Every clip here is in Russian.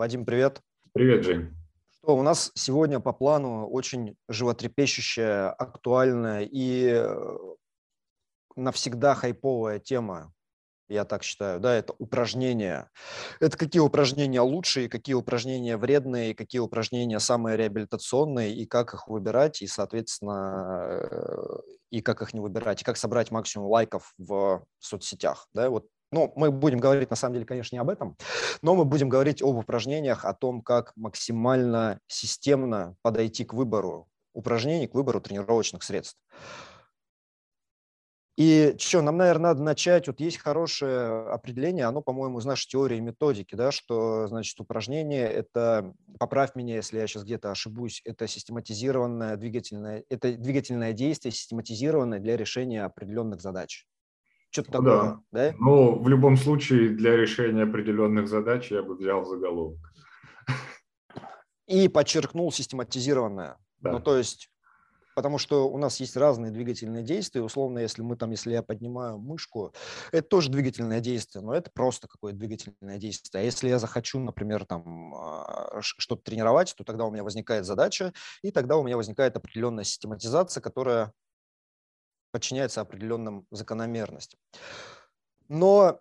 Вадим, привет. Привет, Жень. Что, у нас сегодня по плану очень животрепещущая, актуальная и э, навсегда хайповая тема я так считаю, да, это упражнения. Это какие упражнения лучшие, какие упражнения вредные, какие упражнения самые реабилитационные, и как их выбирать, и, соответственно, э, и как их не выбирать, и как собрать максимум лайков в соцсетях, да, вот ну, мы будем говорить, на самом деле, конечно, не об этом, но мы будем говорить об упражнениях, о том, как максимально системно подойти к выбору упражнений, к выбору тренировочных средств. И что, нам, наверное, надо начать. Вот есть хорошее определение, оно, по-моему, из нашей теории и методики, да, что, значит, упражнение – это, поправь меня, если я сейчас где-то ошибусь, это систематизированное двигательное, это двигательное действие, систематизированное для решения определенных задач. Что-то ну, такое, да. да? Но в любом случае для решения определенных задач я бы взял заголовок. И подчеркнул систематизированное. Да. Ну, то есть потому что у нас есть разные двигательные действия. Условно, если мы там, если я поднимаю мышку, это тоже двигательное действие, но это просто какое-то двигательное действие. А если я захочу, например, там а, что-то тренировать, то тогда у меня возникает задача, и тогда у меня возникает определенная систематизация, которая подчиняется определенным закономерностям. Но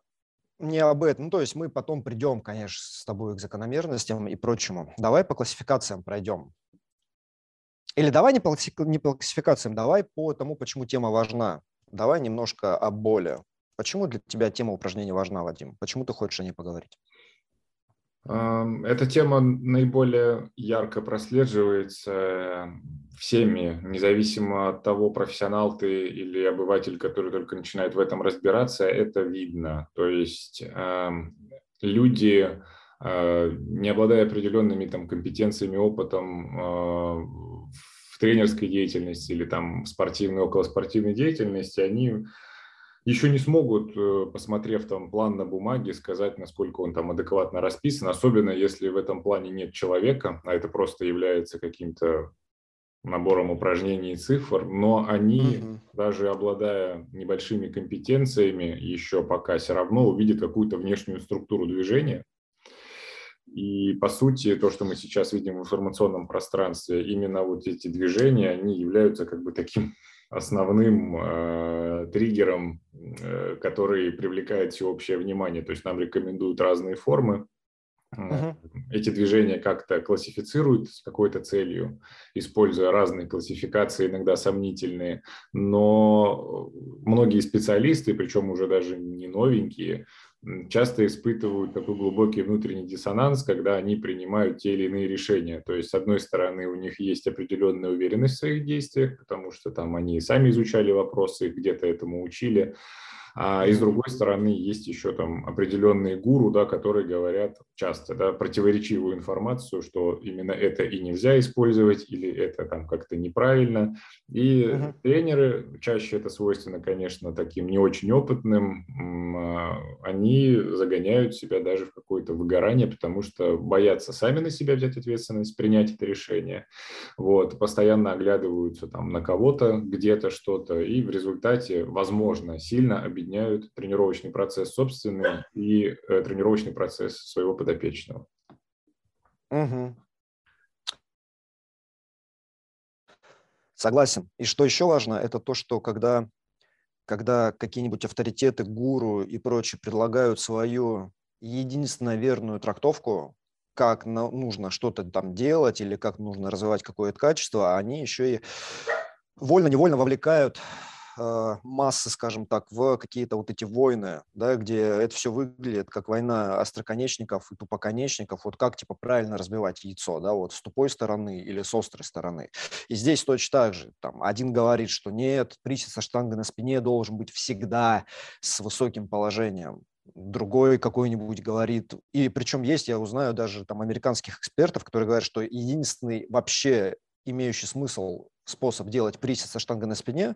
не об этом. Ну, то есть мы потом придем, конечно, с тобой к закономерностям и прочему. Давай по классификациям пройдем. Или давай не по, не по классификациям, давай по тому, почему тема важна. Давай немножко о боли. Почему для тебя тема упражнений важна, Вадим? Почему ты хочешь о ней поговорить? Эта тема наиболее ярко прослеживается всеми, независимо от того, профессионал ты или обыватель, который только начинает в этом разбираться, это видно. То есть люди, а, не обладая определенными там, компетенциями, опытом, а, в тренерской деятельности или там спортивной, околоспортивной деятельности, они еще не смогут, э, посмотрев там план на бумаге, сказать, насколько он там адекватно расписан, особенно если в этом плане нет человека, а это просто является каким-то набором упражнений и цифр, но они, угу. даже обладая небольшими компетенциями, еще пока все равно увидят какую-то внешнюю структуру движения, и, по сути, то, что мы сейчас видим в информационном пространстве, именно вот эти движения, они являются как бы таким основным э, триггером, э, который привлекает всеобщее внимание. То есть нам рекомендуют разные формы. Uh-huh. Эти движения как-то классифицируют с какой-то целью, используя разные классификации, иногда сомнительные. Но многие специалисты, причем уже даже не новенькие, часто испытывают такой глубокий внутренний диссонанс, когда они принимают те или иные решения. То есть, с одной стороны, у них есть определенная уверенность в своих действиях, потому что там они сами изучали вопросы, где-то этому учили, а, и с другой стороны, есть еще там определенные гуру, да, которые говорят часто да, противоречивую информацию, что именно это и нельзя использовать, или это там как-то неправильно. И uh-huh. тренеры, чаще это свойственно, конечно, таким не очень опытным, а, они загоняют себя даже в какое-то выгорание, потому что боятся сами на себя взять ответственность, принять это решение. Вот, постоянно оглядываются там на кого-то, где-то что-то, и в результате, возможно, сильно объединяются объединяют тренировочный процесс собственный и э, тренировочный процесс своего подопечного. Угу. Согласен. И что еще важно, это то, что когда, когда какие-нибудь авторитеты, гуру и прочие предлагают свою единственно верную трактовку, как нужно что-то там делать или как нужно развивать какое-то качество, они еще и вольно-невольно вовлекают массы, скажем так, в какие-то вот эти войны, да, где это все выглядит как война остроконечников и тупоконечников, вот как типа правильно разбивать яйцо, да, вот с тупой стороны или с острой стороны. И здесь точно так же, там, один говорит, что нет, присед со штангой на спине должен быть всегда с высоким положением, другой какой-нибудь говорит, и причем есть, я узнаю даже там американских экспертов, которые говорят, что единственный вообще имеющий смысл способ делать присед со штангой на спине,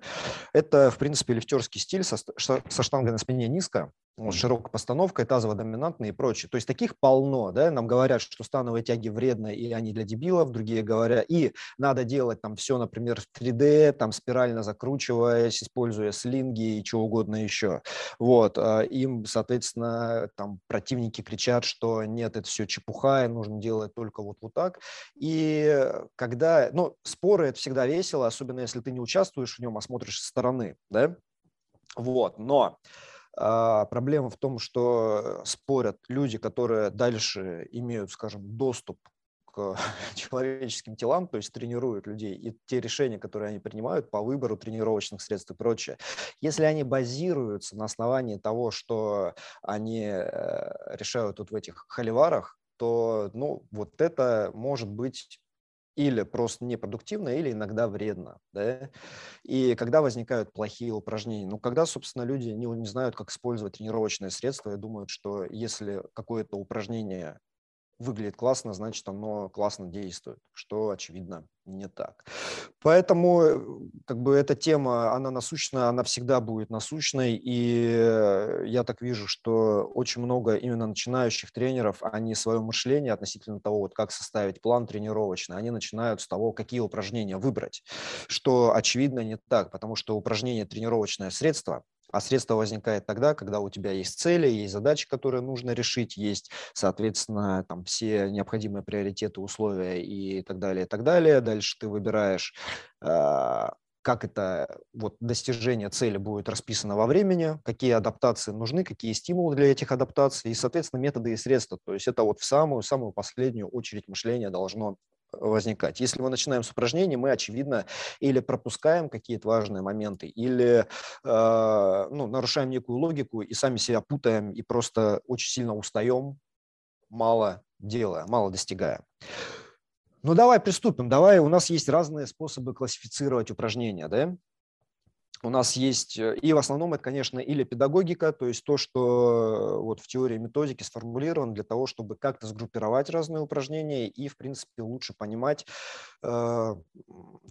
это, в принципе, лифтерский стиль со, со штангой на спине низко, вот, широкая постановка, тазово-доминантные и прочее. То есть таких полно, да, нам говорят, что становые тяги вредны, и они для дебилов, другие говорят, и надо делать там все, например, в 3D, там спирально закручиваясь, используя слинги и чего угодно еще. Вот, а им, соответственно, там противники кричат, что нет, это все чепуха, и нужно делать только вот, вот так. И когда, ну, споры это всегда весело, особенно если ты не участвуешь в нем, а смотришь со стороны, да, вот, но а, проблема в том, что спорят люди, которые дальше имеют, скажем, доступ к человеческим телам, то есть тренируют людей, и те решения, которые они принимают по выбору тренировочных средств и прочее, если они базируются на основании того, что они э, решают тут в этих холиварах, то ну, вот это может быть или просто непродуктивно, или иногда вредно. Да? И когда возникают плохие упражнения? Ну, когда, собственно, люди не, не знают, как использовать тренировочные средства и думают, что если какое-то упражнение выглядит классно, значит, оно классно действует, что, очевидно, не так. Поэтому э, как бы эта тема, она насущна, она всегда будет насущной, и э, я так вижу, что очень много именно начинающих тренеров, они свое мышление относительно того, вот как составить план тренировочный, они начинают с того, какие упражнения выбрать, что, очевидно, не так, потому что упражнение тренировочное средство, а средство возникает тогда, когда у тебя есть цели, есть задачи, которые нужно решить, есть, соответственно, там все необходимые приоритеты, условия и так далее, и так далее. Дальше ты выбираешь а, как это вот достижение цели будет расписано во времени, какие адаптации нужны, какие стимулы для этих адаптаций и, соответственно, методы и средства. То есть это вот в самую-самую последнюю очередь мышления должно возникать. Если мы начинаем с упражнений, мы, очевидно, или пропускаем какие-то важные моменты, или э, ну, нарушаем некую логику и сами себя путаем и просто очень сильно устаем, мало делая, мало достигая. Ну, давай приступим. Давай, у нас есть разные способы классифицировать упражнения, да? У нас есть, э, и в основном это, конечно, или педагогика, то есть то, что вот в теории методики сформулировано для того, чтобы как-то сгруппировать разные упражнения и, в принципе, лучше понимать, э,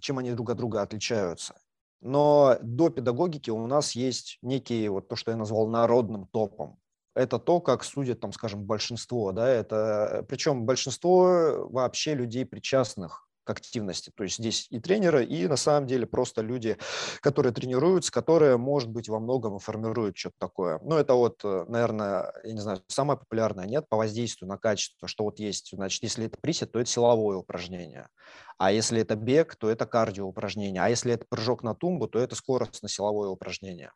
чем они друг от друга отличаются. Но до педагогики у нас есть некий, вот то, что я назвал народным топом. Это то, как судят, там, скажем, большинство, да, это, причем большинство вообще людей причастных к активности. То есть здесь и тренеры, и на самом деле просто люди, которые тренируются, которые, может быть, во многом формируют что-то такое. Ну, это вот, э, наверное, я не знаю, самое популярное, нет, по воздействию на качество, что вот есть, значит, если это присед, то это силовое упражнение. А если это бег, то это кардио упражнение. А если это прыжок на тумбу, то это скоростно-силовое упражнение.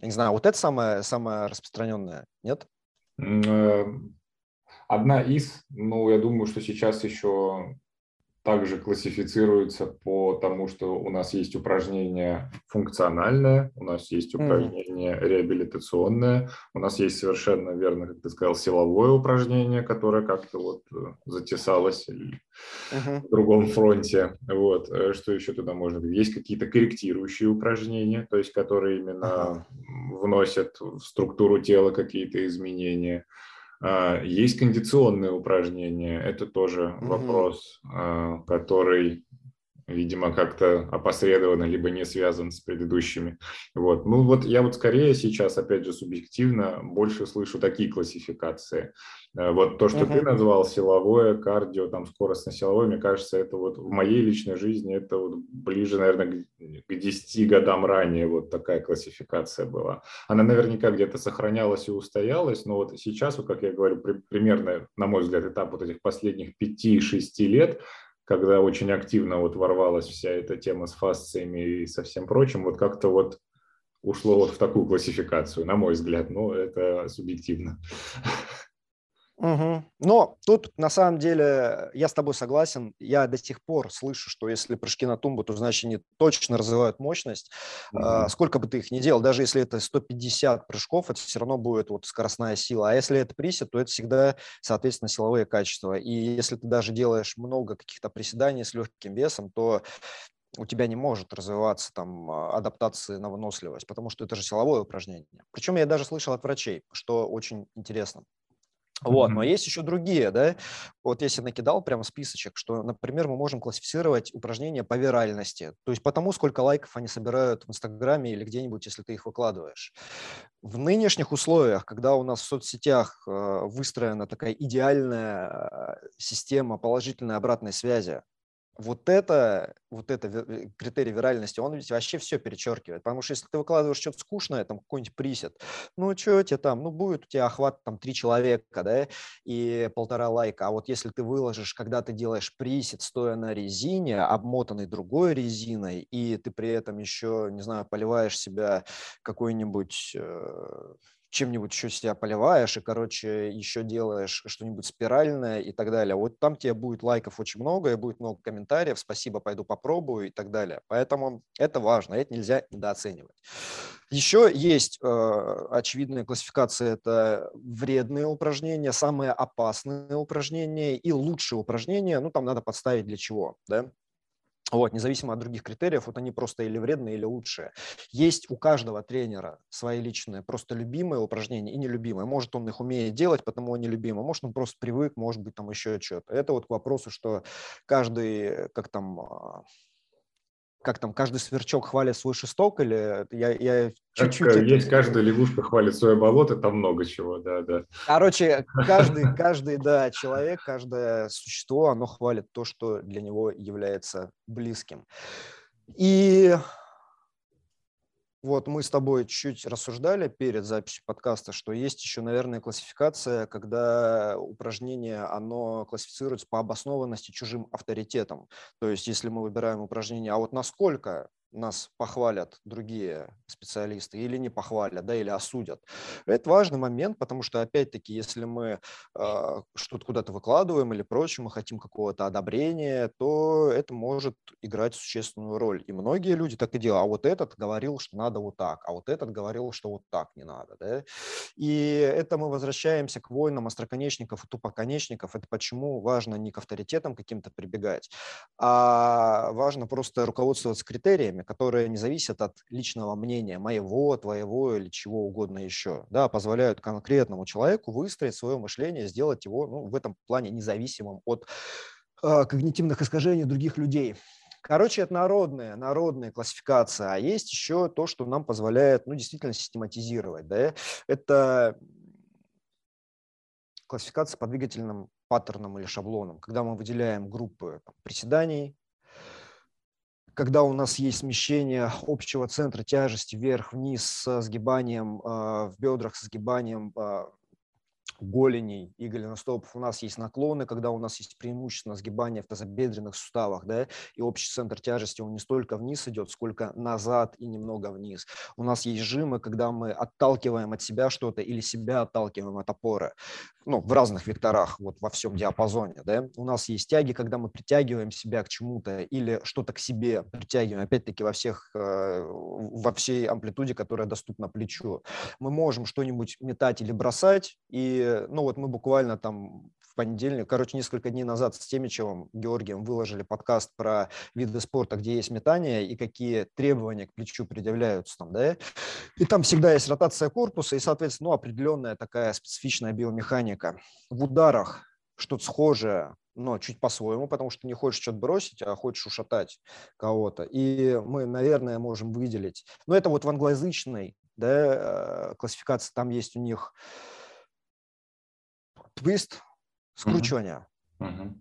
Я не знаю, вот это самое, самое распространенное, нет? Э, одна из, ну, я думаю, что сейчас еще также классифицируется по тому, что у нас есть упражнение функциональное, у нас есть упражнение mm-hmm. реабилитационное, у нас есть совершенно верно, как ты сказал, силовое упражнение, которое как-то вот э, затесалось mm-hmm. в другом фронте. Вот. Э, что еще туда быть? Есть какие-то корректирующие упражнения, то есть которые именно mm-hmm. вносят в структуру тела какие-то изменения. А, есть кондиционные упражнения, это тоже угу. вопрос, а, который видимо, как-то опосредованно, либо не связан с предыдущими. Вот. Ну вот я вот скорее сейчас, опять же, субъективно больше слышу такие классификации. Э, вот то, что uh-huh. ты назвал силовое, кардио, там скоростно-силовое, мне кажется, это вот в моей личной жизни это вот ближе, наверное, к 10 годам ранее вот такая классификация была. Она наверняка где-то сохранялась и устоялась, но вот сейчас, вот как я говорю, при, примерно, на мой взгляд, этап вот этих последних 5-6 лет, когда очень активно вот ворвалась вся эта тема с фасциями и со всем прочим, вот как-то вот ушло вот в такую классификацию, на мой взгляд, но это субъективно. Угу. Но тут на самом деле я с тобой согласен. Я до сих пор слышу, что если прыжки на тумбу, то значит они точно развивают мощность. Угу. сколько бы ты их ни делал, даже если это 150 прыжков, это все равно будет вот скоростная сила. А если это присед, то это всегда, соответственно, силовые качества. И если ты даже делаешь много каких-то приседаний с легким весом, то у тебя не может развиваться там а, адаптация на выносливость, потому что это же силовое упражнение. Причем я даже слышал от врачей, что очень интересно Вот, но есть еще другие, да. Вот если накидал прям списочек, что, например, мы можем классифицировать упражнения по виральности, то есть по тому, сколько лайков они собирают в Инстаграме или где-нибудь, если ты их выкладываешь. В нынешних условиях, когда у нас в соцсетях э, выстроена такая идеальная э, система положительной обратной связи, вот это, вот это э, критерий виральности, он ведь вообще все перечеркивает. Потому что если ты выкладываешь что-то скучное, там какой-нибудь присед, ну что тебе там, ну будет у тебя охват там три человека, да, и полтора лайка. А вот если ты выложишь, когда ты делаешь присед, стоя на резине, обмотанной другой резиной, и ты при этом еще, не знаю, поливаешь себя какой-нибудь э, чем-нибудь еще себя поливаешь и, короче, еще делаешь что-нибудь спиральное и так далее. Вот там тебе будет лайков очень много и будет много комментариев, спасибо, пойду попробую и так далее. Поэтому это важно, это нельзя недооценивать. Еще есть э, очевидная классификация, это вредные упражнения, самые опасные упражнения и лучшие упражнения, ну там надо подставить для чего, да. Вот, независимо от других критериев, вот они просто или вредные, или лучшие. Есть у каждого тренера свои личные, просто любимые упражнения и нелюбимые. Может, он их умеет делать, потому он нелюбимый. Может, он просто привык, может быть, там еще что-то. Это вот к вопросу, что каждый, как там, а, как там, каждый сверчок хвалит свой шесток, или я, я чуть-чуть... Как, есть это... каждая лягушка хвалит свое болото, там много чего, да, да. Короче, каждый, каждый, да, человек, каждое существо, оно хвалит то, что для него является близким. И вот мы с тобой чуть рассуждали перед записью подкаста, что есть еще, наверное, классификация, когда упражнение, оно классифицируется по обоснованности чужим авторитетом. То есть если мы выбираем упражнение, а вот насколько нас похвалят другие специалисты или не похвалят, да, или осудят. Это важный момент, потому что, опять-таки, если мы э, что-то куда-то выкладываем или прочее, мы хотим какого-то одобрения, то это может играть существенную роль. И многие люди так и делают. А вот этот говорил, что надо вот так, а вот этот говорил, что вот так не надо. Да? И это мы возвращаемся к войнам остроконечников и тупоконечников. Это почему важно не к авторитетам каким-то прибегать, а важно просто руководствоваться критериями, критериями, которые не зависят от личного мнения моего, твоего или чего угодно еще, да, позволяют конкретному человеку выстроить свое мышление, сделать его ну, в этом плане независимым от э, когнитивных искажений других людей. Короче, это народная, народная классификация. А есть еще то, что нам позволяет ну, действительно систематизировать. Да? Это классификация по двигательным паттернам или шаблонам, когда мы выделяем группы там, приседаний, когда у нас есть смещение общего центра тяжести вверх-вниз с сгибанием а, в бедрах, с сгибанием а, голеней и голеностопов у нас есть наклоны, когда у нас есть преимущественно сгибание в тазобедренных суставах, да, и общий центр тяжести, он не столько вниз идет, сколько назад и немного вниз. У нас есть жимы, когда мы отталкиваем от себя что-то или себя отталкиваем от опоры, ну, в разных векторах, вот во всем диапазоне, да. У нас есть тяги, когда мы притягиваем себя к чему-то или что-то к себе притягиваем, опять-таки во всех, э, во всей амплитуде, которая доступна плечу. Мы можем что-нибудь метать или бросать, и ну вот мы буквально там в понедельник, короче, несколько дней назад с Темичевым Георгием выложили подкаст про виды спорта, где есть метание и какие требования к плечу предъявляются там, да, и там всегда есть ротация корпуса и, соответственно, ну, определенная такая специфичная биомеханика. В ударах что-то схожее, но чуть по-своему, потому что не хочешь что-то бросить, а хочешь ушатать кого-то. И мы, наверное, можем выделить. Но это вот в англоязычной да, э, классификации, там есть у них твист, скручивание. Uh-huh.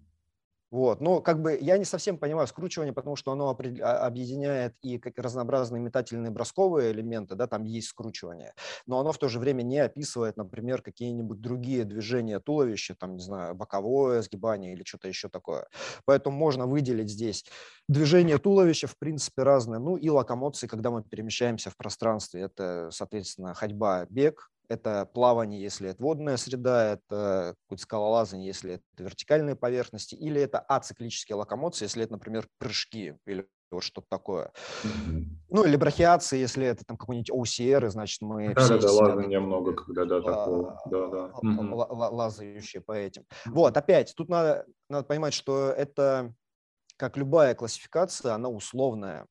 Вот, но как бы я не совсем понимаю скручивание, потому что оно а, объединяет и разнообразные метательные бросковые элементы, да, там есть скручивание, но оно в то же время не описывает, например, какие-нибудь другие движения туловища, там, не знаю, боковое сгибание или что-то еще такое. Поэтому можно выделить здесь движение туловища, в принципе, разное, ну и локомоции, когда мы перемещаемся в пространстве, это, соответственно, ходьба, бег, это плавание, если это водная среда, это скалолазание, если это вертикальные поверхности, или это ациклические локомоции, если это, например, прыжки или вот что-то такое. Mm-hmm. Ну, или брахиации, если это там какой-нибудь OCR, значит, мы да, все... Да, да, лазания много, когда, да, такого, да, да. Mm-hmm. Лазающие по этим. Вот, опять, тут надо, надо понимать, что это, как любая классификация, она условная.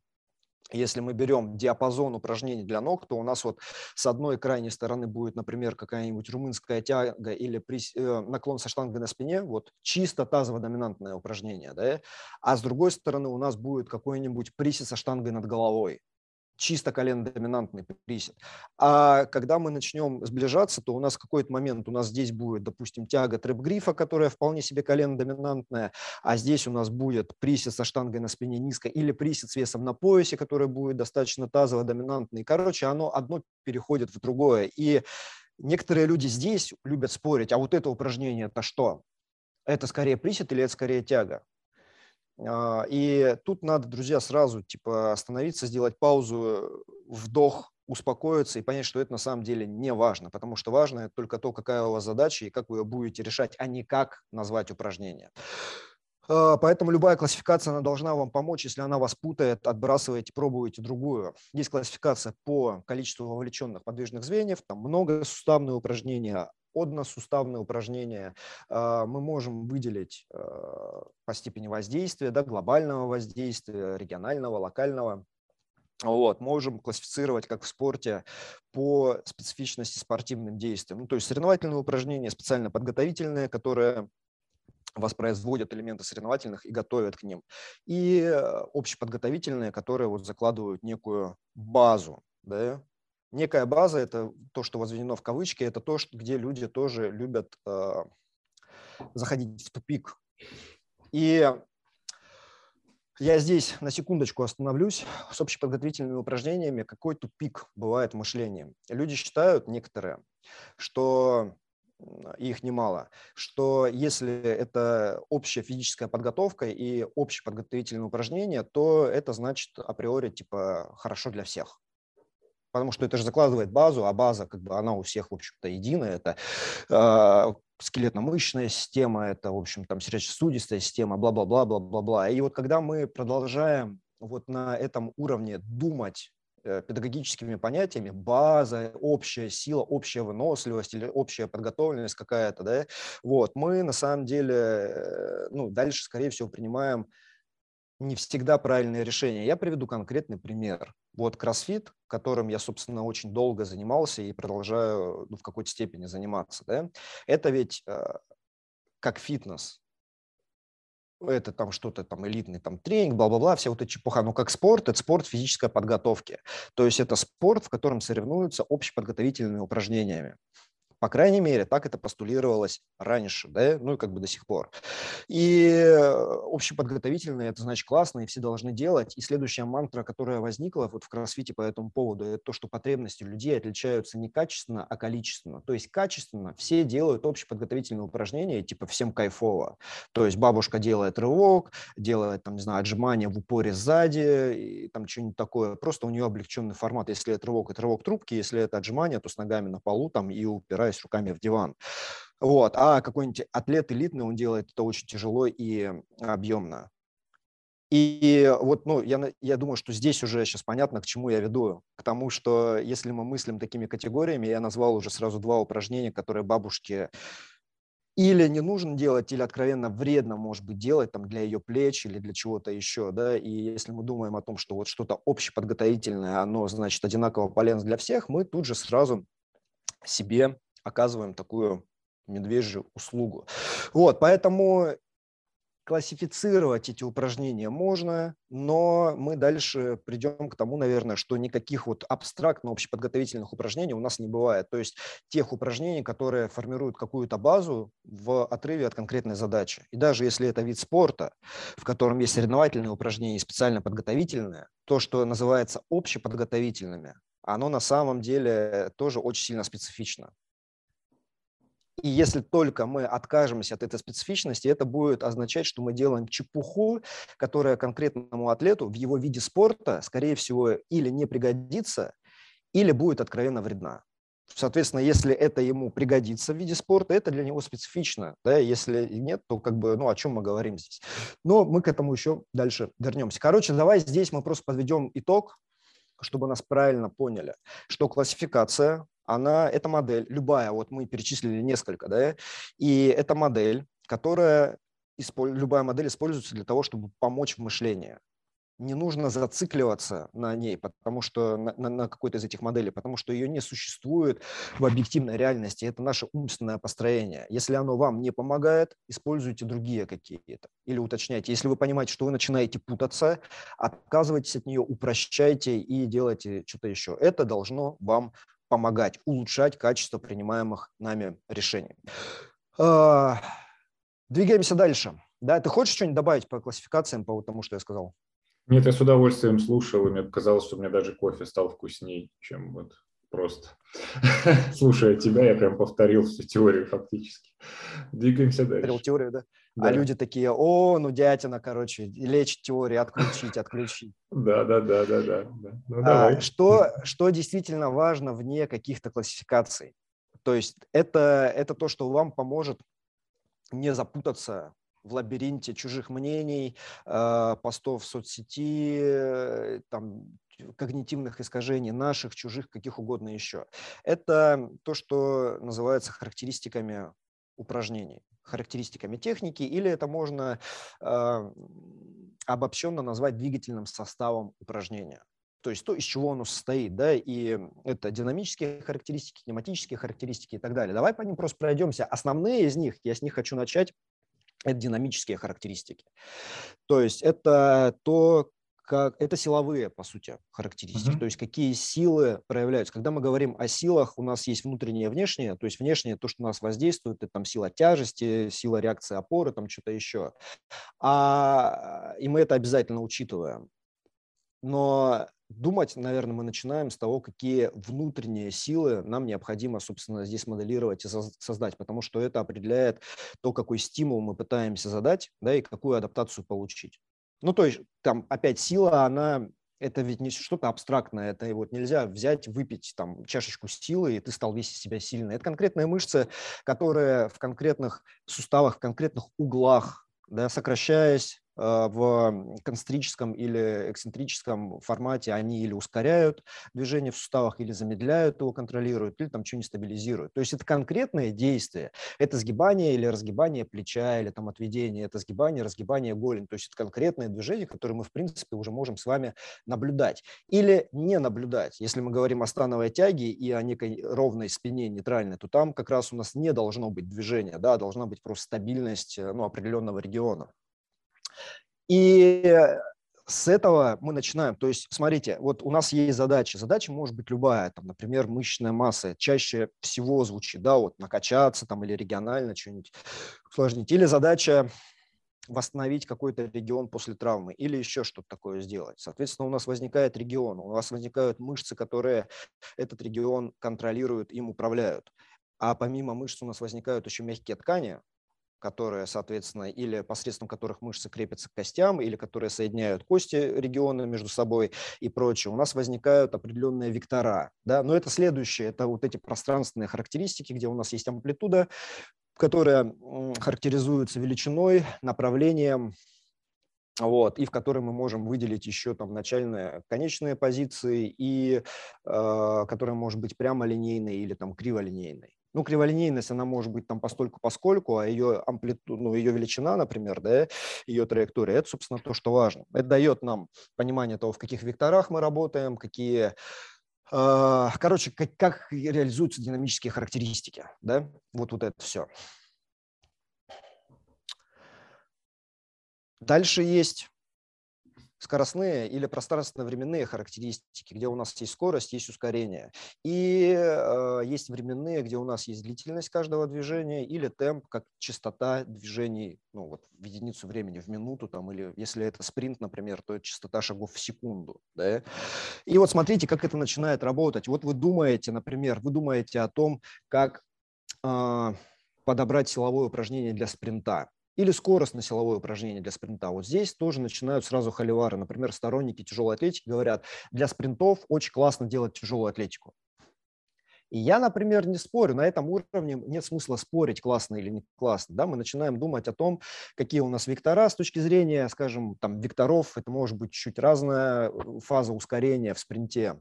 Если мы берем диапазон упражнений для ног, то у нас вот с одной крайней стороны будет, например, какая-нибудь румынская тяга или прис... Э, наклон со штангой на спине, вот чисто тазово-доминантное упражнение, да, а с другой стороны у нас будет какой-нибудь присед со штангой над головой, чисто колено-доминантный присед. А когда мы начнем сближаться, то у нас в какой-то момент у нас здесь будет, допустим, тяга трэп-грифа, которая вполне себе колено-доминантная, а здесь у нас будет присед со штангой на спине низко или присед с весом на поясе, который будет достаточно тазово-доминантный. Короче, оно одно переходит в другое. И некоторые люди здесь любят спорить, а вот это упражнение – это что? Это скорее присед или это скорее тяга? А, и тут надо, друзья, сразу типа остановиться, сделать паузу, вдох, успокоиться и понять, что это на самом деле не важно, потому что важно только то, какая у вас задача и как вы ее будете решать, а не как назвать упражнение. А, поэтому любая классификация, она должна вам помочь. Если она вас путает, отбрасываете, пробуете другую. Есть классификация по количеству вовлеченных подвижных звеньев, там много суставные упражнения, односуставные упражнения а, мы можем выделить а, по степени воздействия, да, глобального воздействия, регионального, локального. Вот, можем классифицировать, как в спорте, по специфичности спортивным действиям. Ну, то есть соревновательные упражнения, специально подготовительные, которые воспроизводят элементы соревновательных и готовят к ним. И э, общеподготовительные, которые вот закладывают некую базу, да, некая база – это то, что возведено в кавычки, это то, где люди тоже любят э, заходить в тупик. И я здесь на секундочку остановлюсь. С общеподготовительными упражнениями какой тупик бывает в мышлении. Люди считают, некоторые, что их немало, что если это общая физическая подготовка и общие подготовительные упражнения, то это значит априори типа хорошо для всех потому что это же закладывает базу, а база, как бы, она у всех, в общем-то, единая. Это э, скелетно-мышечная система, это, в общем, там сердечно-сосудистая система, бла-бла-бла, бла-бла-бла. И вот когда мы продолжаем вот на этом уровне думать э, педагогическими понятиями, база, общая сила, общая выносливость или общая подготовленность какая-то, да, вот, мы на самом деле, э, ну, дальше, скорее всего, принимаем не всегда правильное решение. Я приведу конкретный пример. Вот кроссфит, которым я, собственно, очень долго занимался и продолжаю ну, в какой-то степени заниматься, да, это ведь э, как фитнес. Это там что-то там элитный там тренинг, бла-бла-бла, вся вот эта чепуха. Но как спорт, это спорт физической подготовки. То есть это спорт, в котором соревнуются общеподготовительными упражнениями. По крайней мере, так это постулировалось раньше, да, ну и как бы до сих пор. И э, общеподготовительные – это значит классно, и все должны делать. И следующая мантра, которая возникла вот в кроссфите по этому поводу, это то, что потребности людей отличаются не качественно, а количественно. То есть качественно все делают общеподготовительные упражнения, типа всем кайфово. То есть бабушка делает рывок, делает, там, не знаю, отжимания в упоре сзади, и там что-нибудь такое. Просто у нее облегченный формат. Если это рывок, это рывок трубки, если это отжимание, то с ногами на полу там и упираясь упираясь руками в диван. Вот. А какой-нибудь атлет элитный, он делает это очень тяжело и объемно. И вот, ну, я, я думаю, что здесь уже сейчас понятно, к чему я веду. К тому, что если мы мыслим такими категориями, я назвал уже сразу два упражнения, которые бабушке или не нужно делать, или откровенно вредно, может быть, делать там для ее плеч или для чего-то еще, да, и если мы думаем о том, что вот что-то общеподготовительное, оно, значит, одинаково полезно для всех, мы тут же сразу себе оказываем такую медвежью услугу. Вот, поэтому классифицировать эти упражнения можно, но мы дальше придем к тому, наверное, что никаких вот абстрактно общеподготовительных упражнений у нас не бывает. То есть тех упражнений, которые формируют какую-то базу в отрыве от конкретной задачи. И даже если это вид спорта, в котором есть соревновательные упражнения и специально подготовительные, то, что называется общеподготовительными, оно на самом деле тоже очень сильно специфично. И если только мы откажемся от этой специфичности, это будет означать, что мы делаем чепуху, которая конкретному атлету в его виде спорта, скорее всего, или не пригодится, или будет откровенно вредна. Соответственно, если это ему пригодится в виде спорта, это для него специфично. Да? Если нет, то как бы, ну, о чем мы говорим здесь? Но мы к этому еще дальше вернемся. Короче, давай здесь мы просто подведем итог, чтобы нас правильно поняли, что классификация она, эта модель, любая, вот мы перечислили несколько, да, и эта модель, которая, любая модель используется для того, чтобы помочь в мышлении. не нужно зацикливаться на ней, потому что на, на, на какой-то из этих моделей, потому что ее не существует в объективной реальности. Это наше умственное построение. Если оно вам не помогает, используйте другие какие-то. Или уточняйте. Если вы понимаете, что вы начинаете путаться, отказывайтесь от нее, упрощайте и делайте что-то еще. Это должно вам помогать, улучшать качество принимаемых нами решений. А, двигаемся дальше. Да, ты хочешь что-нибудь добавить по классификациям, по тому, что я сказал? Нет, я с удовольствием слушал, и мне показалось, что мне даже кофе стал вкусней, чем вот просто. Слушая тебя, я прям повторил всю теорию фактически. Двигаемся дальше. Повторил теорию, да? А да? А люди такие, о, ну дятина, короче, лечь теорию, отключить, отключить. Да, да, да, да, да. Ну, а, что, что действительно важно вне каких-то классификаций? То есть это, это то, что вам поможет не запутаться в лабиринте чужих мнений, э, постов в соцсети, э, там, когнитивных искажений наших, чужих, каких угодно еще. Это то, что называется характеристиками упражнений, характеристиками техники, или это можно э, обобщенно назвать двигательным составом упражнения. То есть то, из чего оно состоит, да, и это динамические характеристики, кинематические характеристики и так далее. Давай по ним просто пройдемся. Основные из них, я с них хочу начать, это динамические характеристики. То есть это то, как это силовые, по сути, характеристики, uh-huh. то есть какие силы проявляются. Когда мы говорим о силах, у нас есть внутреннее и внешнее, то есть внешнее то, что нас воздействует, это там сила тяжести, сила реакции опоры, там что-то еще. А, и мы это обязательно учитываем. Но думать, наверное, мы начинаем с того, какие внутренние силы нам необходимо, собственно, здесь моделировать и создать, потому что это определяет то, какой стимул мы пытаемся задать, да, и какую адаптацию получить. Ну, то есть, там, опять, сила, она это ведь не что-то абстрактное, это вот нельзя взять, выпить там чашечку силы, и ты стал весь себя сильный. Это конкретные мышцы, которые в конкретных суставах, в конкретных углах, да, сокращаясь, в концентрическом или эксцентрическом формате они или ускоряют движение в суставах, или замедляют его, контролируют, или там что-нибудь стабилизируют. То есть это конкретные действия. Это сгибание или разгибание плеча, или там отведение, это сгибание, разгибание голени. То есть это конкретные движения, которые мы, в принципе, уже можем с вами наблюдать. Или не наблюдать. Если мы говорим о становой тяге и о некой ровной спине нейтральной, то там как раз у нас не должно быть движения, да, должна быть просто стабильность э, ну, определенного региона. И с этого мы начинаем. То есть, смотрите, вот у нас есть задача. Задача может быть любая, там, например, мышечная масса. Чаще всего звучит, да, вот накачаться там или регионально что-нибудь усложнить. Или задача восстановить какой-то регион после травмы или еще что-то такое сделать. Соответственно, у нас возникает регион, у нас возникают мышцы, которые этот регион контролируют, им управляют. А помимо мышц у нас возникают еще мягкие ткани, которые, соответственно, или посредством которых мышцы крепятся к костям, или которые соединяют кости региона между собой и прочее, у нас возникают определенные вектора. Да? Но это следующее, это вот эти пространственные характеристики, где у нас есть амплитуда, которая характеризуется величиной, направлением, вот, и в которой мы можем выделить еще там начальные, конечные позиции, и э, которая может быть прямолинейной или там криволинейной. Ну, криволинейность, она может быть там постольку поскольку, а ее амплитуда, ну, ее величина, например, да, ее траектория, это, собственно, то, что важно. Это дает нам понимание того, в каких векторах мы работаем, какие а, Короче, как, как реализуются динамические характеристики, да, вот, вот это все. Дальше есть скоростные или пространственно-временные характеристики, где у нас есть скорость, есть ускорение. И э, есть временные, где у нас есть длительность каждого движения или темп, как частота движений ну, вот, в единицу времени, в минуту, там, или если это спринт, например, то это частота шагов в секунду. Да? И вот смотрите, как это начинает работать. Вот вы думаете, например, вы думаете о том, как э, подобрать силовое упражнение для спринта или скоростное силовое упражнение для спринта. Вот здесь тоже начинают сразу холивары. Например, сторонники тяжелой атлетики говорят, для спринтов очень классно делать тяжелую атлетику. И я, например, не спорю, на этом уровне нет смысла спорить, классно или не классно. Да? Мы начинаем думать о том, какие у нас вектора с точки зрения, скажем, там, векторов. Это может быть чуть разная э, фаза ускорения в спринте.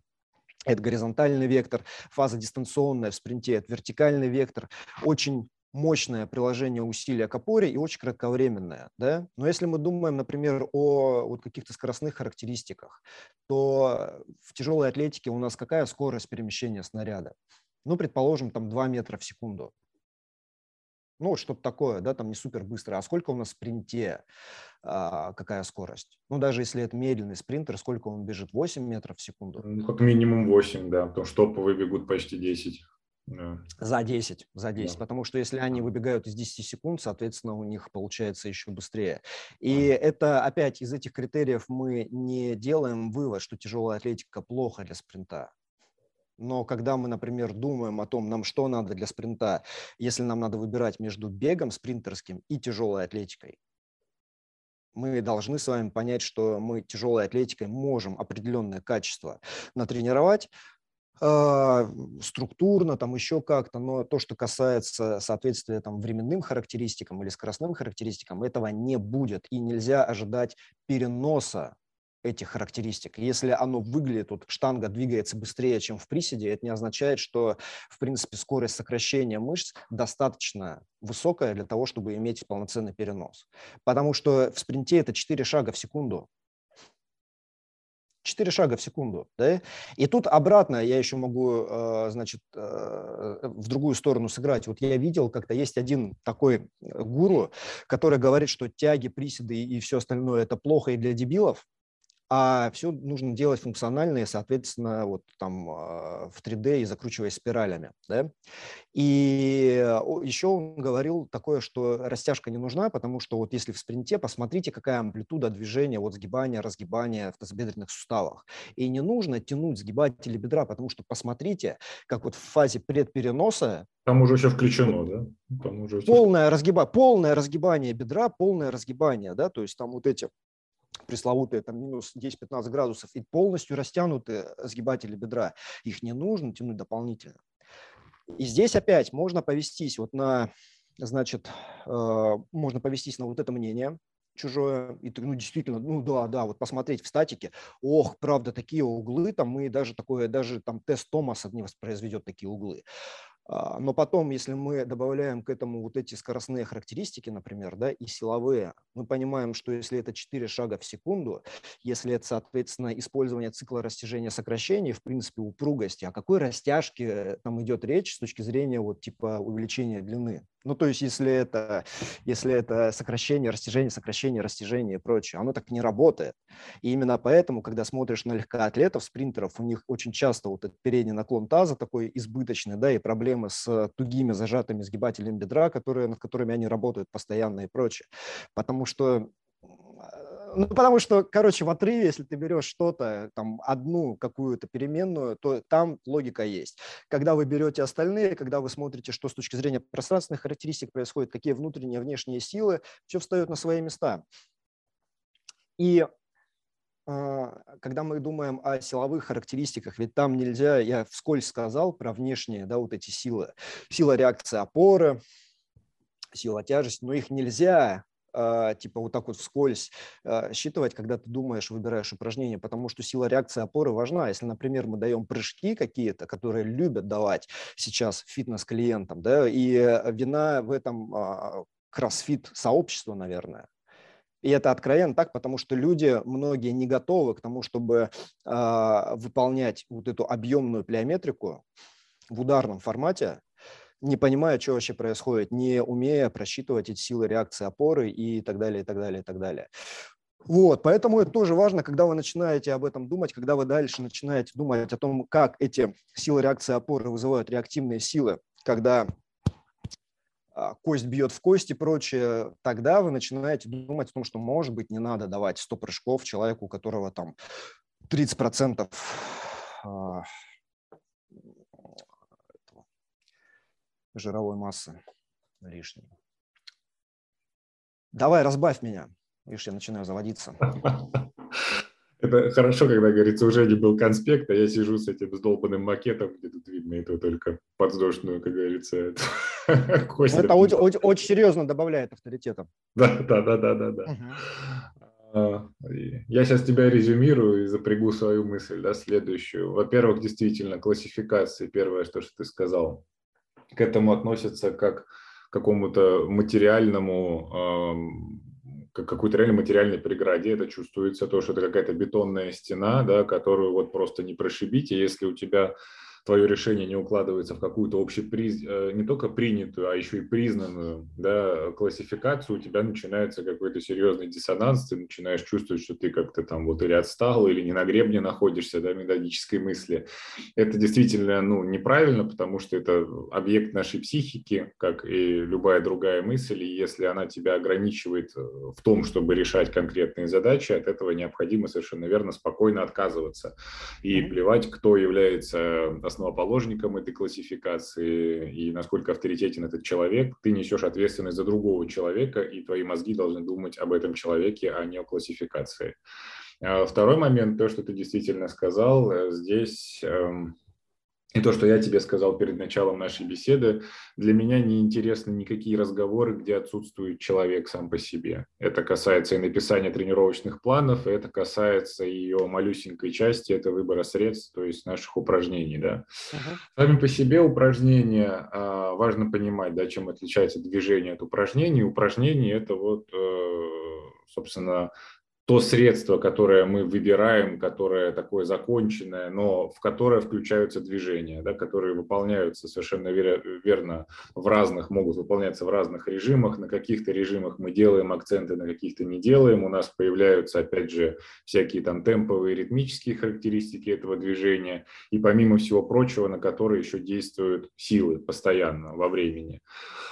Это горизонтальный вектор, фаза дистанционная в спринте, это вертикальный вектор. Очень мощное приложение усилия к опоре и очень кратковременное. Да? Но если мы думаем, например, о вот каких-то скоростных характеристиках, то в тяжелой атлетике у нас какая скорость перемещения снаряда? Ну, предположим, там 2 метра в секунду. Ну, вот что-то такое, да, там не супер быстро. А сколько у нас в спринте, а, какая скорость? Ну, даже если это медленный спринтер, сколько он бежит? 8 метров в секунду? Ну, как минимум 8, да, потому что топовые бегут почти 10. Да. За 10, за 10, да. потому что если они выбегают из 10 секунд, соответственно, у них получается еще быстрее. И это опять из этих критериев мы не делаем вывод, что тяжелая атлетика плохо для спринта. Но когда мы, например, думаем о том, нам что надо для спринта, если нам надо выбирать между бегом спринтерским и тяжелой атлетикой, мы должны с вами понять, что мы тяжелой атлетикой можем определенное качество натренировать, структурно, там еще как-то, но то, что касается соответствия там, временным характеристикам или скоростным характеристикам, этого не будет. И нельзя ожидать переноса этих характеристик. Если оно выглядит, вот штанга двигается быстрее, чем в приседе, это не означает, что, в принципе, скорость сокращения мышц достаточно высокая для того, чтобы иметь полноценный перенос. Потому что в спринте это 4 шага в секунду. 4 шага в секунду. Да? И тут обратно я еще могу, э, значит, э, в другую сторону сыграть. Вот я видел, как-то есть один такой гуру, который говорит, что тяги, приседы и все остальное – это плохо и для дебилов, а все нужно делать функционально и, соответственно, вот там а, в 3D и закручивая спиралями. Да? И еще он говорил такое, что растяжка не нужна, потому что вот если в спринте, посмотрите, какая амплитуда движения, вот сгибания, разгибания в тазобедренных суставах. И не нужно тянуть сгибатели бедра, потому что посмотрите, как вот в фазе предпереноса там уже все включено, да? Там уже полное, разгиба... полное разгибание бедра, полное разгибание, да, то есть там вот эти пресловутые там минус 10-15 градусов и полностью растянутые сгибатели бедра. Их не нужно тянуть дополнительно. И здесь опять можно повестись вот на, значит, э, можно повестись на вот это мнение, чужое, и ну, действительно, ну, да, да, вот посмотреть в статике, ох, правда, такие углы, там мы даже такое, даже там тест Томаса не воспроизведет такие углы. А, но потом, если мы добавляем к этому вот эти скоростные характеристики, например, да, и силовые, мы понимаем, что если это 4 шага в секунду, если это, соответственно, использование цикла растяжения сокращений, в принципе, упругости, о какой растяжке там идет речь с точки зрения вот типа увеличения длины? Ну, то есть, если это, если это сокращение, растяжение, сокращение, растяжение и прочее, оно так не работает. И именно поэтому, когда смотришь на легкоатлетов, спринтеров, у них очень часто вот этот передний наклон таза такой избыточный, да, и проблемы с тугими зажатыми сгибателями бедра, которые, над которыми они работают постоянно и прочее. Потому что ну, потому что, короче, в отрыве, если ты берешь что-то, там, одну какую-то переменную, то там логика есть. Когда вы берете остальные, когда вы смотрите, что с точки зрения пространственных характеристик происходит, какие внутренние, внешние силы, все встает на свои места. И а, когда мы думаем о силовых характеристиках, ведь там нельзя, я вскользь сказал про внешние, да, вот эти силы, сила реакции опоры, сила тяжести, но их нельзя типа вот так вот вскользь а, считывать, когда ты думаешь, выбираешь упражнение, потому что сила реакции опоры важна. Если, например, мы даем прыжки какие-то, которые любят давать сейчас фитнес-клиентам, да, и вина в этом а, кроссфит сообщества, наверное. И это откровенно так, потому что люди, многие не готовы к тому, чтобы э, выполнять вот эту объемную плеометрику в ударном формате, не понимая, что вообще происходит, не умея просчитывать эти силы реакции опоры и так далее, и так далее, и так далее. Вот, поэтому это тоже важно, когда вы начинаете об этом думать, когда вы дальше начинаете думать о том, как эти силы реакции опоры вызывают реактивные силы, когда а, кость бьет в кость и прочее, тогда вы начинаете думать о том, что, может быть, не надо давать 100 прыжков человеку, у которого там 30% жировой массы лишней. Давай, разбавь меня. Видишь, я начинаю заводиться. Это хорошо, когда, говорится, уже не был конспект, а я сижу с этим сдолбанным макетом, где тут видно это только подвздошную, как говорится, кость. Это очень, очень, очень серьезно добавляет авторитета. Да, да, да, да, да. да. Угу. Я сейчас тебя резюмирую и запрягу свою мысль, да, следующую. Во-первых, действительно, классификации, первое, что, что ты сказал к этому относятся как какому-то материальному какой-то реально материальной преграде, это чувствуется, то, что это какая-то бетонная стена, да, которую вот просто не прошибить, и если у тебя твое решение не укладывается в какую-то общеприз... Э, не только принятую, а еще и признанную да, классификацию, у тебя начинается какой-то серьезный диссонанс, ты начинаешь чувствовать, что ты как-то там вот или отстал, или не на гребне находишься, да, методической мысли. Это действительно, ну, неправильно, потому что это объект нашей психики, как и любая другая мысль, и если она тебя ограничивает э, в том, чтобы решать конкретные задачи, от этого необходимо совершенно верно спокойно отказываться и плевать, кто является основоположником этой классификации и насколько авторитетен этот человек, ты несешь ответственность за другого человека, и твои мозги должны думать об этом человеке, а не о классификации. А второй момент, то, что ты действительно сказал, э, здесь эм, и то, что я тебе сказал перед началом нашей беседы, для меня не интересны никакие разговоры, где отсутствует человек сам по себе. Это касается и написания тренировочных планов, и это касается ее малюсенькой части, это выбора средств, то есть наших упражнений. Да. Uh-huh. Сами по себе упражнения, а, важно понимать, да, чем отличается движение от упражнений. Упражнения – это вот, э, собственно, то средство, которое мы выбираем, которое такое законченное, но в которое включаются движения, да, которые выполняются совершенно верно в разных, могут выполняться в разных режимах. На каких-то режимах мы делаем акценты, на каких-то не делаем. У нас появляются, опять же, всякие там темповые ритмические характеристики этого движения. И помимо всего прочего, на которые еще действуют силы постоянно во времени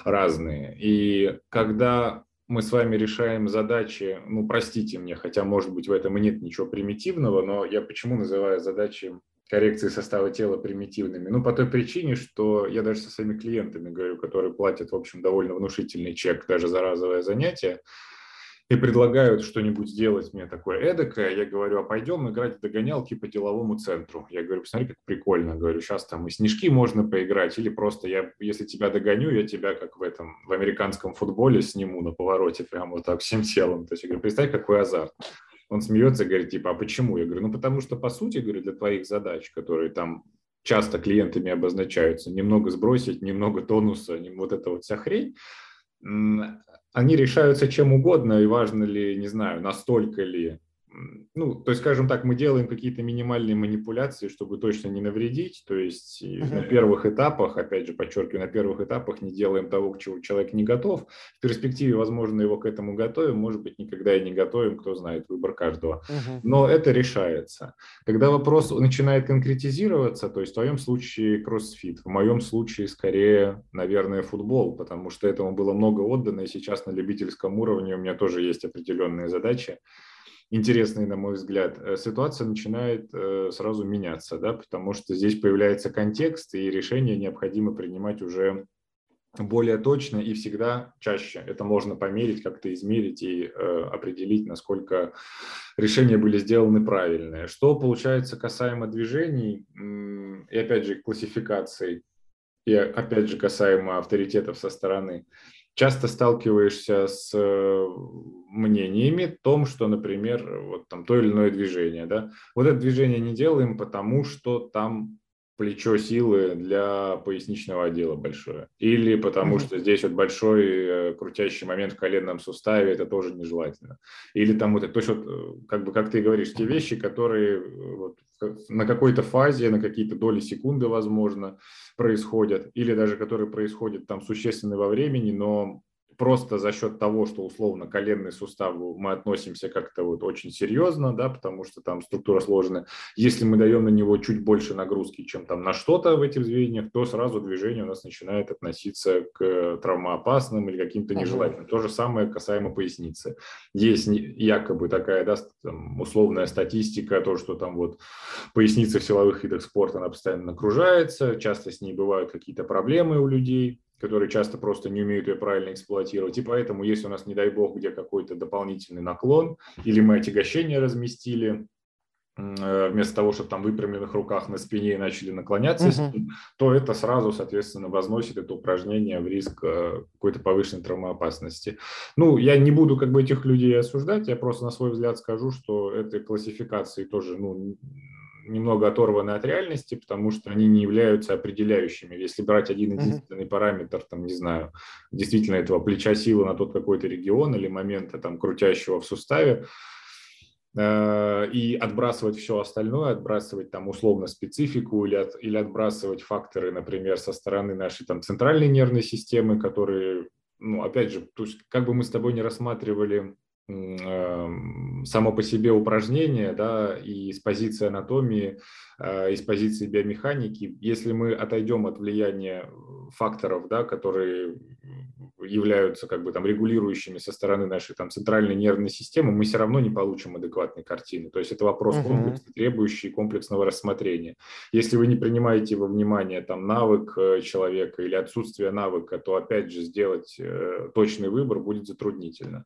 разные. И когда мы с вами решаем задачи, ну, простите мне, хотя, может быть, в этом и нет ничего примитивного, но я почему называю задачи коррекции состава тела примитивными? Ну, по той причине, что я даже со своими клиентами говорю, которые платят, в общем, довольно внушительный чек даже за разовое занятие, и предлагают что-нибудь сделать мне такое эдакое, я говорю, а пойдем играть в догонялки по деловому центру. Я говорю, посмотри, как прикольно. Говорю, сейчас там и снежки можно поиграть, или просто я, если тебя догоню, я тебя как в этом, в американском футболе сниму на повороте прямо вот так всем телом. То есть я говорю, представь, какой азарт. Он смеется, говорит, типа, а почему? Я говорю, ну потому что, по сути, говорю, для твоих задач, которые там часто клиентами обозначаются, немного сбросить, немного тонуса, вот эта вот вся хрень, они решаются чем угодно, и важно ли, не знаю, настолько ли ну, то есть, скажем так, мы делаем какие-то минимальные манипуляции, чтобы точно не навредить. То есть uh-huh. на первых этапах, опять же, подчеркиваю, на первых этапах не делаем того, к чему человек не готов. В перспективе, возможно, его к этому готовим, может быть, никогда и не готовим, кто знает, выбор каждого. Uh-huh. Но это решается. Когда вопрос начинает конкретизироваться, то есть в твоем случае кроссфит, в моем случае скорее, наверное, футбол, потому что этому было много отдано, и сейчас на любительском уровне у меня тоже есть определенные задачи интересные, на мой взгляд, э, ситуация начинает э, сразу меняться, да, потому что здесь появляется контекст, и решение необходимо принимать уже более точно и всегда чаще. Это можно померить, как-то измерить и э, определить, насколько решения были сделаны правильные. Что получается касаемо движений и опять же классификаций, и опять же касаемо авторитетов со стороны часто сталкиваешься с э, мнениями о том, что, например, вот там то или иное движение, да, вот это движение не делаем, потому что там плечо силы для поясничного отдела большое. Или потому что здесь вот большой э, крутящий момент в коленном суставе, это тоже нежелательно. Или там вот это, то есть вот, э, как бы, как ты говоришь, те вещи, которые вот, на какой-то фазе, на какие-то доли секунды, возможно, происходят, или даже которые происходят там существенно во времени, но просто за счет того, что условно коленный сустав мы относимся как-то вот очень серьезно, да, потому что там структура сложная. Если мы даем на него чуть больше нагрузки, чем там на что-то в этих звеньях, то сразу движение у нас начинает относиться к травмоопасным или каким-то нежелательным. То же самое касаемо поясницы. Есть якобы такая, да, там, условная статистика, то, что там вот поясница в силовых видах спорта, она постоянно нагружается, часто с ней бывают какие-то проблемы у людей, которые часто просто не умеют ее правильно эксплуатировать. И поэтому, если у нас, не дай бог, где какой-то дополнительный наклон, или мы отягощение разместили, э, вместо того, чтобы там выпрямленных руках на спине начали наклоняться, uh-huh. то это сразу, соответственно, возносит это упражнение в риск э, какой-то повышенной травмоопасности. Ну, я не буду как бы этих людей осуждать, я просто на свой взгляд скажу, что этой классификации тоже, ну, немного оторваны от реальности, потому что они не являются определяющими. Если брать один единственный mm-hmm. параметр, там, не знаю, действительно этого плеча силы на тот какой-то регион или момента там крутящего в суставе, э, и отбрасывать все остальное, отбрасывать там условно специфику или, от, или отбрасывать факторы, например, со стороны нашей там центральной нервной системы, которые, ну, опять же, то есть как бы мы с тобой не рассматривали само по себе упражнение, да, и с позиции анатомии, э, и с позиции биомеханики, если мы отойдем от влияния факторов, да, которые являются как бы там регулирующими со стороны нашей там центральной нервной системы, мы все равно не получим адекватной картины. То есть это вопрос комплекса, требующий комплексного рассмотрения. Если вы не принимаете во внимание там навык э, человека или отсутствие навыка, то опять же сделать э, точный выбор будет затруднительно.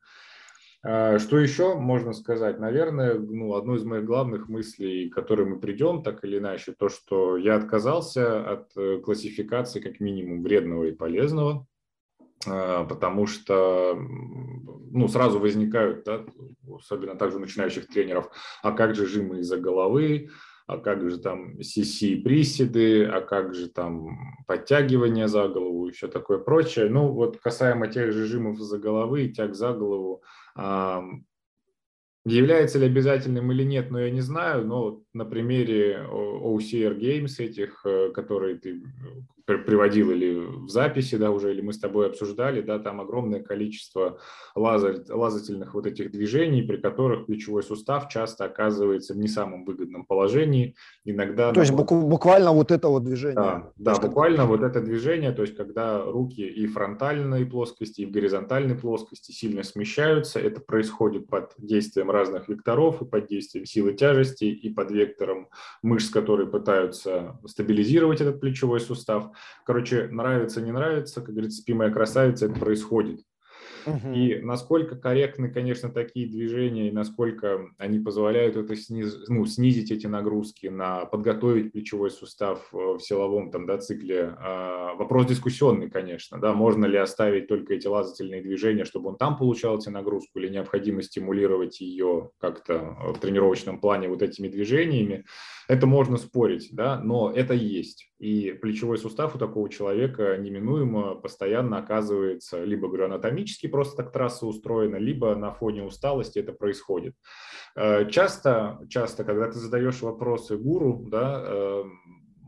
А, что еще можно сказать? Наверное, ну, одну из моих главных мыслей, к которой мы придем, так или иначе, то, что я отказался от э, классификации как минимум вредного и полезного, а, потому что ну, сразу возникают, да, особенно также начинающих тренеров, а как же жимы из-за головы, а как же там CC приседы, а как же там подтягивание за голову и все такое прочее. Ну вот касаемо тех же жимов за головы и тяг за голову, Является ли обязательным или нет, но я не знаю, но на примере OCR Games этих, э, которые ты приводил или в записи, да, уже, или мы с тобой обсуждали, да, там огромное количество лазер, лазательных вот этих движений, при которых плечевой сустав часто оказывается в не самом выгодном положении. Иногда... То есть буквально вот это вот движение. Да, да есть, буквально вот это движение, то есть когда руки и фронтальной плоскости, и в горизонтальной плоскости сильно смещаются, это происходит под действием разных векторов, и под действием силы тяжести, и под вектором мышц, которые пытаются стабилизировать этот плечевой сустав. Короче, нравится, не нравится, как говорится, спи моя красавица, это происходит. И насколько корректны, конечно, такие движения, и насколько они позволяют это сниз, ну, снизить эти нагрузки, на подготовить плечевой сустав э, в силовом там, да, цикле. А, вопрос дискуссионный, конечно. Да, можно ли оставить только эти лазательные движения, чтобы он там получал эти нагрузку, или необходимо стимулировать ее как-то в тренировочном плане вот этими движениями. Это можно спорить, да, но это есть. И плечевой сустав у такого человека неминуемо постоянно оказывается либо, говорю, анатомически просто так трасса устроена, либо на фоне усталости это происходит. Э, часто, часто, когда ты задаешь вопросы гуру, да, э,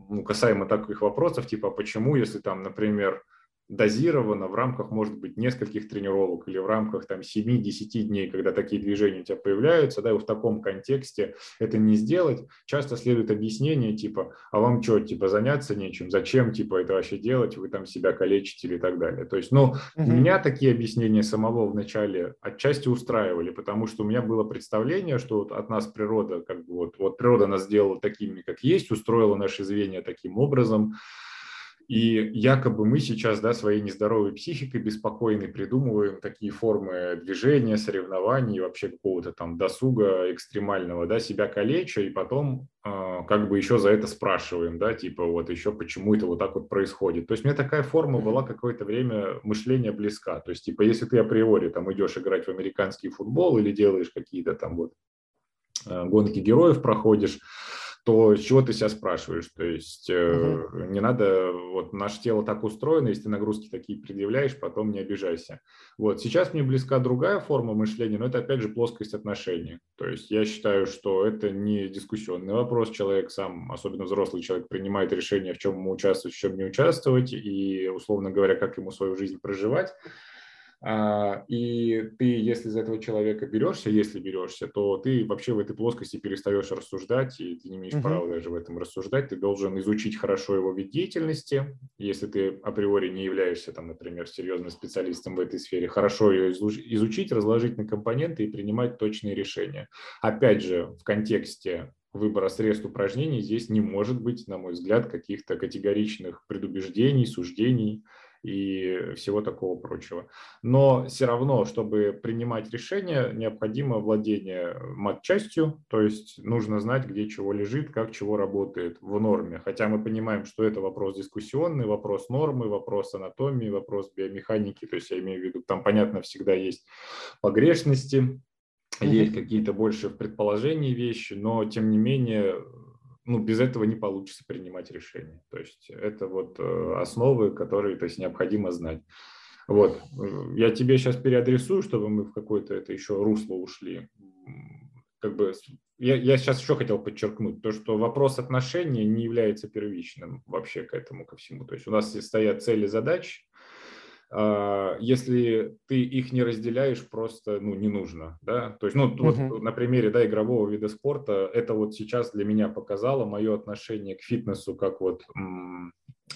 ну, касаемо таких вопросов, типа, почему, если там, например, дозировано в рамках, может быть, нескольких тренировок или в рамках там 7-10 дней, когда такие движения у тебя появляются, да, и в таком контексте это не сделать, часто следует объяснение типа, а вам что, типа, заняться нечем, зачем, типа, это вообще делать, вы там себя калечите или так далее. То есть, ну, угу. меня такие объяснения самого вначале отчасти устраивали, потому что у меня было представление, что вот от нас природа, как бы вот, вот природа нас сделала такими, как есть, устроила наши звенья таким образом, и якобы мы сейчас да, своей нездоровой психикой беспокойной придумываем такие формы движения, соревнований, вообще какого-то там досуга экстремального, да, себя калеча, и потом э, как бы еще за это спрашиваем, да, типа вот еще почему это вот так вот происходит. То есть мне такая форма была какое-то время мышления близка. То есть типа если ты априори там идешь играть в американский футбол или делаешь какие-то там вот э, гонки героев проходишь, то с чего ты себя спрашиваешь? То есть угу. не надо, вот наше тело так устроено, если ты нагрузки такие предъявляешь, потом не обижайся. Вот сейчас мне близка другая форма мышления, но это опять же плоскость отношений. То есть я считаю, что это не дискуссионный вопрос, человек сам, особенно взрослый человек, принимает решение, в чем ему участвовать, в чем не участвовать, и, условно говоря, как ему свою жизнь проживать. А, и ты, если за этого человека берешься, если берешься, то ты вообще в этой плоскости перестаешь рассуждать, и ты не имеешь uh-huh. права даже в этом рассуждать. Ты должен изучить хорошо его вид деятельности, если ты априори не являешься, там, например, серьезным специалистом в этой сфере, хорошо ее изучить, разложить на компоненты и принимать точные решения. Опять же, в контексте выбора средств упражнений здесь не может быть, на мой взгляд, каких-то категоричных предубеждений, суждений, и всего такого прочего. Но все равно, чтобы принимать решения, необходимо владение матчастью, то есть нужно знать, где чего лежит, как чего работает в норме. Хотя мы понимаем, что это вопрос дискуссионный, вопрос нормы, вопрос анатомии, вопрос биомеханики, то есть я имею в виду, там, понятно, всегда есть погрешности, есть какие-то больше в предположении вещи, но тем не менее ну, без этого не получится принимать решения. То есть это вот э, основы, которые то есть, необходимо знать. Вот. Я тебе сейчас переадресую, чтобы мы в какое-то это еще русло ушли. Как бы я, я сейчас еще хотел подчеркнуть, то, что вопрос отношений не является первичным вообще к этому, ко всему. То есть у нас стоят цели, задачи, а, если ты их не разделяешь, просто ну, не нужно. Да? То есть, ну, uh-huh. вот на примере да, игрового вида спорта, это вот сейчас для меня показало мое отношение к фитнесу как вот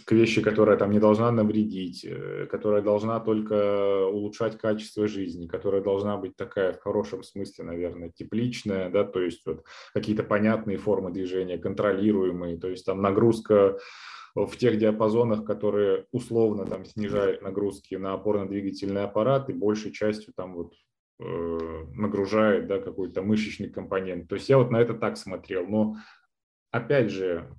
к вещи, которая там не должна навредить, э, которая должна только улучшать качество жизни, которая должна быть такая в хорошем смысле, наверное, тепличная, да, то есть вот какие-то понятные формы движения, контролируемые, то есть там нагрузка в тех диапазонах, которые условно там снижают нагрузки на опорно-двигательный аппарат и большей частью там вот э, нагружает да, какой-то мышечный компонент. То есть я вот на это так смотрел. Но опять же,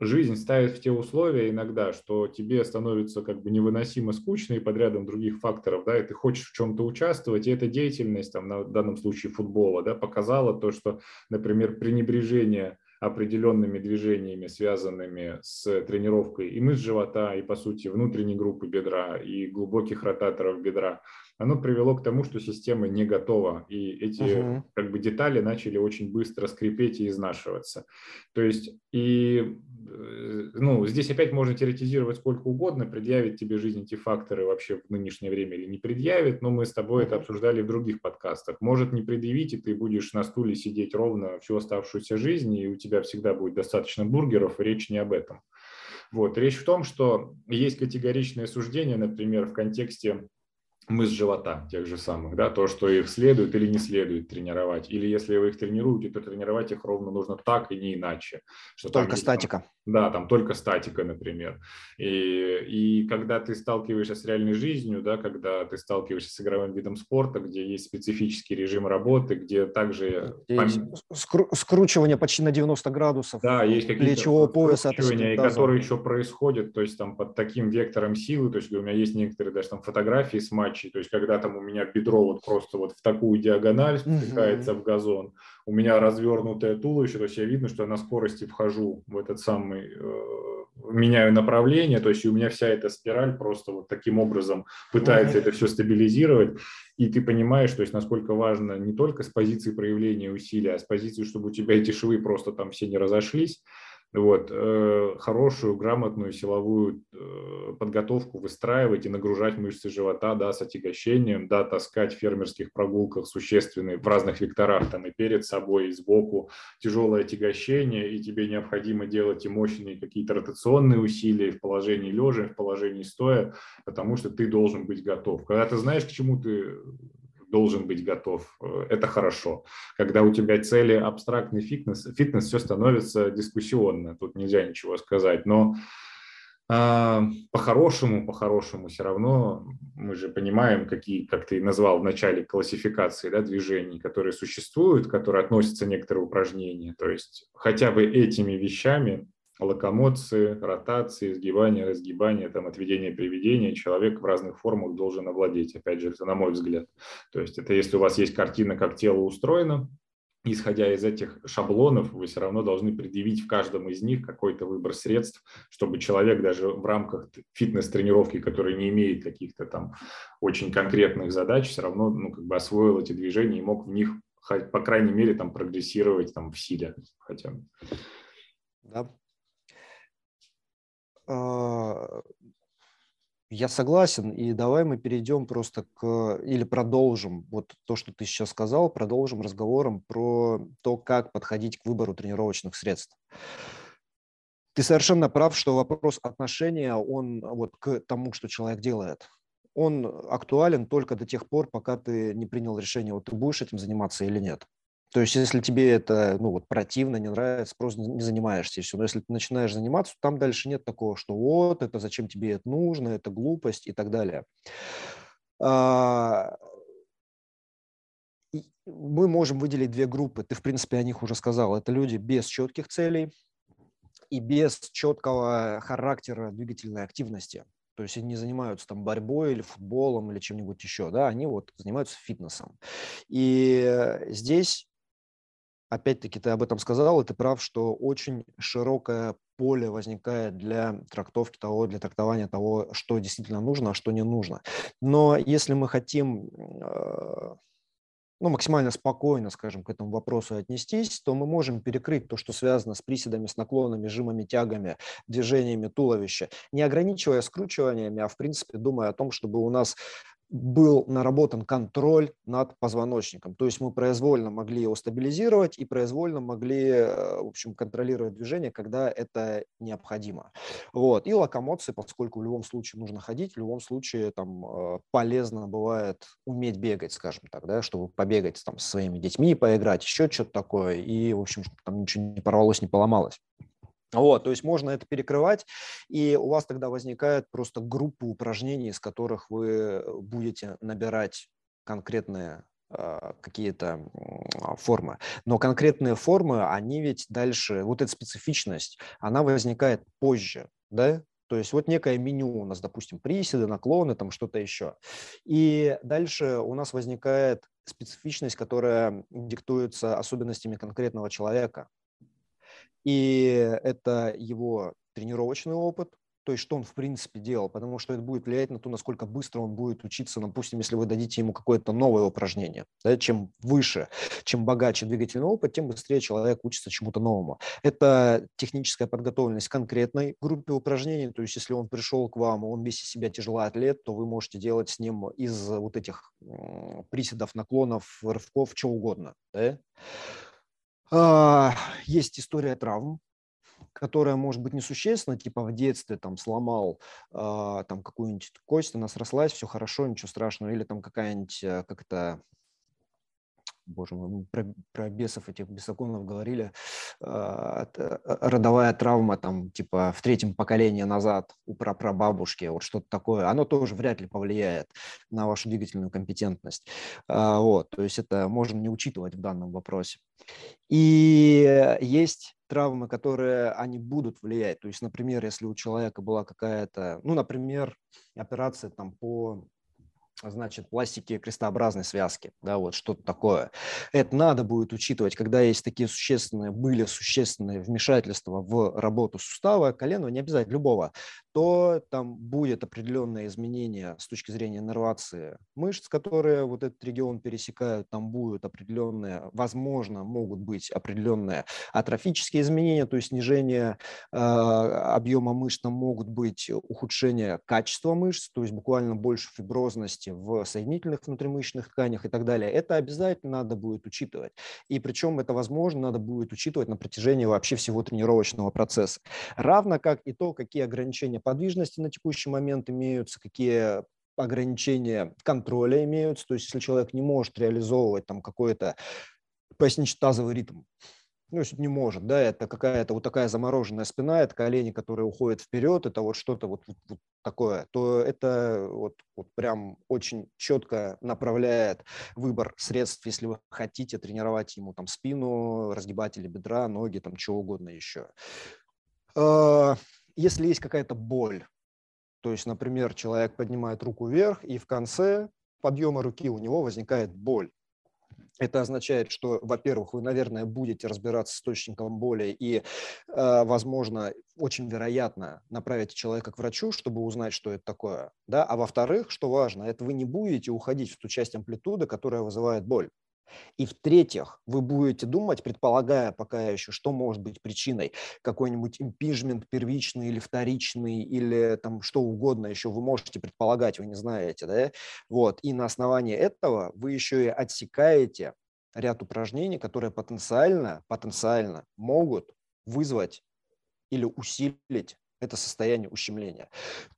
жизнь ставит в те условия иногда, что тебе становится как бы невыносимо скучно и под рядом других факторов, да, и ты хочешь в чем-то участвовать, и эта деятельность, там, на, данном случае футбола, да, показала то, что, например, пренебрежение определенными движениями, связанными с тренировкой и мышц живота, и, по сути, внутренней группы бедра, и глубоких ротаторов бедра, оно привело к тому, что система не готова, и эти uh-huh. как бы детали начали очень быстро скрипеть и изнашиваться. То есть и э, ну, здесь опять можно теоретизировать сколько угодно, предъявит тебе жизнь эти факторы вообще в нынешнее время или не предъявит, но мы с тобой это обсуждали в других подкастах. Может не предъявить, и ты будешь на стуле сидеть ровно всю оставшуюся жизнь, и у тебя всегда будет достаточно бургеров, и речь не об этом. Вот. Речь в том, что есть категоричное суждение, например, в контексте мышц живота тех же самых, да, то, что их следует или не следует тренировать, или если вы их тренируете, то тренировать их ровно нужно так и не иначе. Что только там, статика. Там, да, там только статика, например. И, и когда ты сталкиваешься с реальной жизнью, да, когда ты сталкиваешься с игровым видом спорта, где есть специфический режим работы, где также... Пом... скру- скручивание почти на 90 градусов. Да, есть какие-то плечевого пояса. И которые еще происходят, то есть там под таким вектором силы, то есть у меня есть некоторые даже там фотографии с матчей, матчей, то есть когда там у меня бедро вот просто вот в такую диагональ спускается mm-hmm. в газон, у меня развернутое туловище, то есть я видно, что я на скорости вхожу в этот самый, э, меняю направление, то есть у меня вся эта спираль просто вот таким образом пытается mm-hmm. это все стабилизировать, и ты понимаешь, то есть насколько важно не только с позиции проявления усилия, а с позиции, чтобы у тебя эти швы просто там все не разошлись, вот, э, хорошую, грамотную силовую э, подготовку выстраивать и нагружать мышцы живота, да, с отягощением, да, таскать в фермерских прогулках существенные в разных векторах, там и перед собой, и сбоку тяжелое отягощение, и тебе необходимо делать и мощные какие-то ротационные усилия в положении лежа, в положении стоя, потому что ты должен быть готов. Когда ты знаешь, к чему ты должен быть готов. Э, это хорошо. Когда у тебя цели абстрактный фитнес, фитнес все становится дискуссионно, тут нельзя ничего сказать. Но а, по-хорошему, по-хорошему все равно мы же понимаем, какие, как ты назвал в начале классификации да, движений, которые существуют, которые относятся некоторые упражнения. То есть хотя бы этими вещами локомоции, ротации, сгибания, разгибания, там, отведения, приведения человек в разных формах должен овладеть, опять же, это на мой взгляд. То есть это если у вас есть картина, как тело устроено, исходя из этих шаблонов, вы все равно должны предъявить в каждом из них какой-то выбор средств, чтобы человек даже в рамках фитнес-тренировки, который не имеет каких-то там очень конкретных задач, все равно ну, как бы освоил эти движения и мог в них, по крайней мере, там прогрессировать там, в силе хотя бы. Да, я согласен, и давай мы перейдем просто к, или продолжим вот то, что ты сейчас сказал, продолжим разговором про то, как подходить к выбору тренировочных средств. Ты совершенно прав, что вопрос отношения, он вот к тому, что человек делает, он актуален только до тех пор, пока ты не принял решение, вот ты будешь этим заниматься или нет. То есть, если тебе это ну, вот, противно, не нравится, просто не занимаешься и все. Но если ты начинаешь заниматься, там дальше нет такого, что вот, это зачем тебе это нужно, это глупость и так далее. А, мы можем выделить две группы. Ты, в принципе, о них уже сказал. Это люди без четких целей и без четкого характера двигательной активности. То есть они не занимаются там борьбой или футболом или чем-нибудь еще, да, они вот занимаются фитнесом. И здесь опять-таки ты об этом сказал, и ты прав, что очень широкое поле возникает для трактовки того, для трактования того, что действительно нужно, а что не нужно. Но если мы хотим э, ну, максимально спокойно, скажем, к этому вопросу отнестись, то мы можем перекрыть то, что связано с приседами, с наклонами, жимами, тягами, движениями туловища, не ограничивая скручиваниями, а в принципе думая о том, чтобы у нас был наработан контроль над позвоночником. То есть мы произвольно могли его стабилизировать и произвольно могли, э, в общем, контролировать движение, когда это необходимо. Вот. И локомоции, поскольку в любом случае нужно ходить, в любом случае там э, полезно бывает уметь бегать, скажем так, да, чтобы побегать там со своими детьми, поиграть, еще что-то такое, и, в общем, чтобы там ничего не порвалось, не поломалось. Вот, то есть можно это перекрывать, и у вас тогда возникает просто группа упражнений, из которых вы будете набирать конкретные э, какие-то формы. Но конкретные формы, они ведь дальше, вот эта специфичность, она возникает позже, да? То есть вот некое меню у нас, допустим, приседы, наклоны, там что-то еще. И дальше у нас возникает специфичность, которая диктуется особенностями конкретного человека. И это его тренировочный опыт, то есть что он в принципе делал, потому что это будет влиять на то, насколько быстро он будет учиться, допустим, если вы дадите ему какое-то новое упражнение. Да, чем выше, чем богаче двигательный опыт, тем быстрее человек учится чему-то новому. Это техническая подготовленность к конкретной группе упражнений, то есть если он пришел к вам, он весь из себя тяжелый атлет, то вы можете делать с ним из вот этих приседов, наклонов, рывков, чего угодно. Да? А, есть история травм, которая может быть несущественна, типа в детстве там сломал э, там какую-нибудь кость, она срослась, все хорошо, ничего страшного, или там какая-нибудь, э, как то боже мой, мы про, про бесов этих бесоконов говорили, э, родовая травма там типа в третьем поколении назад у прапрабабушки, вот что-то такое, оно тоже вряд ли повлияет на вашу двигательную компетентность. Э, вот, то есть это можно не учитывать в данном вопросе. И есть травмы, которые они будут влиять. То есть, например, если у человека была какая-то, ну, например, операция там по значит, пластики крестообразной связки, да, вот что-то такое. Это надо будет учитывать, когда есть такие существенные, были существенные вмешательства в работу сустава, колена, не обязательно любого, то там будет определенное изменение с точки зрения нервации мышц, которые вот этот регион пересекают, там будут определенные, возможно, могут быть определенные атрофические изменения, то есть снижение э, объема мышц, там могут быть ухудшение качества мышц, то есть буквально больше фиброзности, активности в соединительных внутримышечных тканях и так далее, это обязательно надо будет учитывать. И причем это, возможно, надо будет учитывать на протяжении вообще всего тренировочного процесса. Равно как и то, какие ограничения подвижности на текущий момент имеются, какие ограничения контроля имеются. То есть если человек не может реализовывать там какой-то пояснично-тазовый ритм, ну, не может, да, это какая-то вот такая замороженная спина, это колени, которые уходят вперед, это вот что-то вот, вот, вот такое, то это вот, вот прям очень четко направляет выбор средств, если вы хотите тренировать ему там спину, разгибатели бедра, ноги, там чего угодно еще. А, если есть какая-то боль, то есть, например, человек поднимает руку вверх, и в конце подъема руки у него возникает боль это означает, что, во-первых, вы, наверное, будете разбираться с источником боли и, э, возможно, очень вероятно направите человека к врачу, чтобы узнать, что это такое. Да? А во-вторых, что важно, это вы не будете уходить в ту часть амплитуды, которая вызывает боль. И в-третьих, вы будете думать, предполагая пока еще, что может быть причиной, какой-нибудь импижмент первичный или вторичный, или там что угодно еще вы можете предполагать, вы не знаете, да? Вот. И на основании этого вы еще и отсекаете ряд упражнений, которые потенциально, потенциально могут вызвать или усилить это состояние ущемления.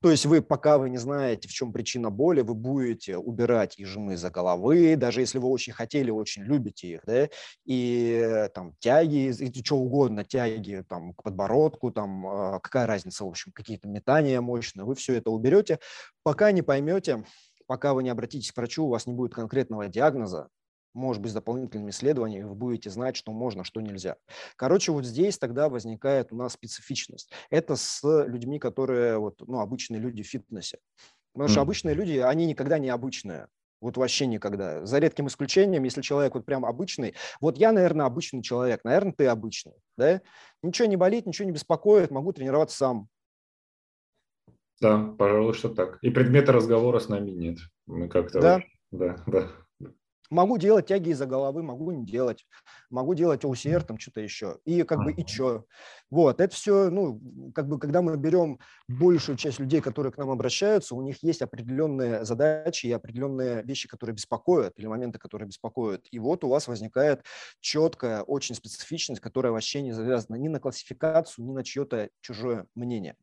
То есть вы, пока вы не знаете, в чем причина боли, вы будете убирать их жимы за головы, даже если вы очень хотели, очень любите их, да, и там тяги, и что угодно, тяги там к подбородку, там а, какая разница, в общем, какие-то метания мощные, вы все это уберете, пока не поймете, пока вы не обратитесь к врачу, у вас не будет конкретного диагноза, может быть, с дополнительными исследованиями вы будете знать, что можно, что нельзя. Короче, вот здесь тогда возникает у нас специфичность. Это с людьми, которые вот, ну, обычные люди в фитнесе. Потому что обычные люди, они никогда не обычные. Вот вообще никогда. За редким исключением, если человек вот прям обычный. Вот я, наверное, обычный человек. Наверное, ты обычный. Да? Ничего не болит, ничего не беспокоит. Могу тренироваться сам. Да, пожалуй, что так. И предмета разговора с нами нет. Мы как-то... Да. Да, да. Могу делать тяги из-за головы, могу не делать. Могу делать OCR, там что-то еще. И как бы и что. Вот, это все, ну, как бы, когда мы берем большую часть людей, которые к нам обращаются, у них есть определенные задачи и определенные вещи, которые беспокоят, или моменты, которые беспокоят. И вот у вас возникает четкая, очень специфичность, которая вообще не завязана ни на классификацию, ни на чье-то чужое мнение.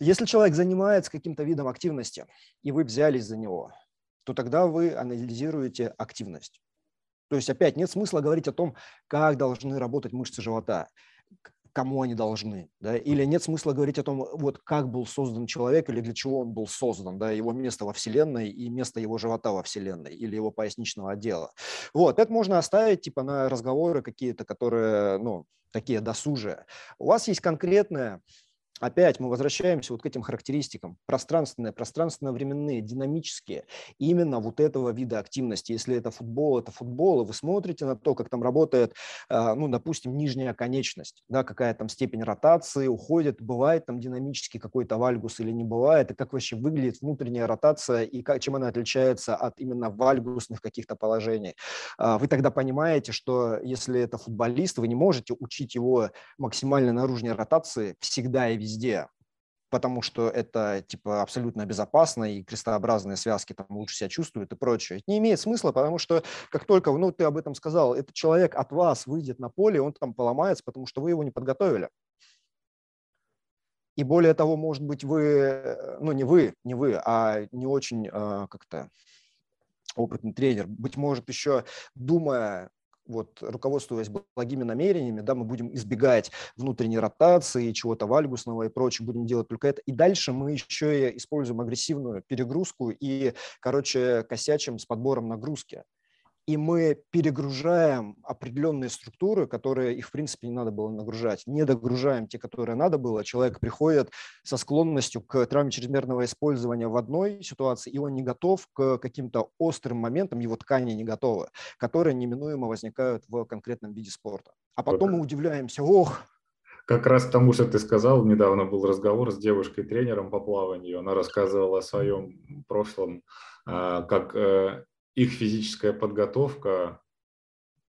Если человек занимается каким-то видом активности, и вы взялись за него, то тогда вы анализируете активность. То есть опять нет смысла говорить о том, как должны работать мышцы живота, кому они должны, да, или нет смысла говорить о том, вот как был создан человек или для чего он был создан, да, его место во Вселенной и место его живота во Вселенной или его поясничного отдела. Вот, это можно оставить типа на разговоры какие-то, которые, ну, такие досужие. У вас есть конкретная Опять мы возвращаемся вот к этим характеристикам. Пространственные, пространственно-временные, динамические. Именно вот этого вида активности. Если это футбол, это футбол, и вы смотрите на то, как там работает, а, ну, допустим, нижняя конечность, да, какая там степень ротации уходит, бывает там динамический какой-то вальгус или не бывает, и как вообще выглядит внутренняя ротация, и как, чем она отличается от именно вальгусных каких-то положений. А, вы тогда понимаете, что если это футболист, вы не можете учить его максимально наружной ротации всегда и везде везде, потому что это типа абсолютно безопасно, и крестообразные связки там лучше себя чувствуют и прочее. Это не имеет смысла, потому что как только, ну, ты об этом сказал, этот человек от вас выйдет на поле, он там поломается, потому что вы его не подготовили. И более того, может быть, вы, ну, не вы, не вы, а не очень а, как-то опытный тренер, быть может, еще думая вот, руководствуясь благими намерениями, да, мы будем избегать внутренней ротации, чего-то вальгусного и прочее, будем делать только это. И дальше мы еще и используем агрессивную перегрузку и, короче, косячим с подбором нагрузки и мы перегружаем определенные структуры, которые их, в принципе, не надо было нагружать. Не догружаем те, которые надо было. Человек приходит со склонностью к травме чрезмерного использования в одной ситуации, и он не готов к каким-то острым моментам, его ткани не готовы, которые неминуемо возникают в конкретном виде спорта. А потом мы удивляемся, ох, как раз к тому, что ты сказал, недавно был разговор с девушкой-тренером по плаванию. Она рассказывала о своем прошлом, а, как э, их физическая подготовка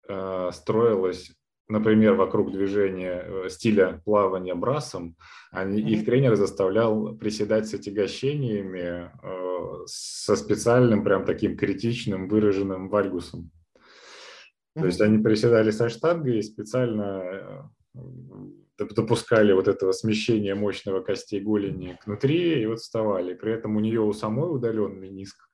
э, строилась, например, вокруг движения э, стиля плавания брасом, они, mm-hmm. их тренер заставлял приседать с отягощениями э, со специальным, прям таким критичным выраженным вальгусом. Mm-hmm. То есть они приседали со штангой и специально э, допускали вот этого смещения мощного костей голени внутри и вот вставали. При этом у нее у самой удаленный низк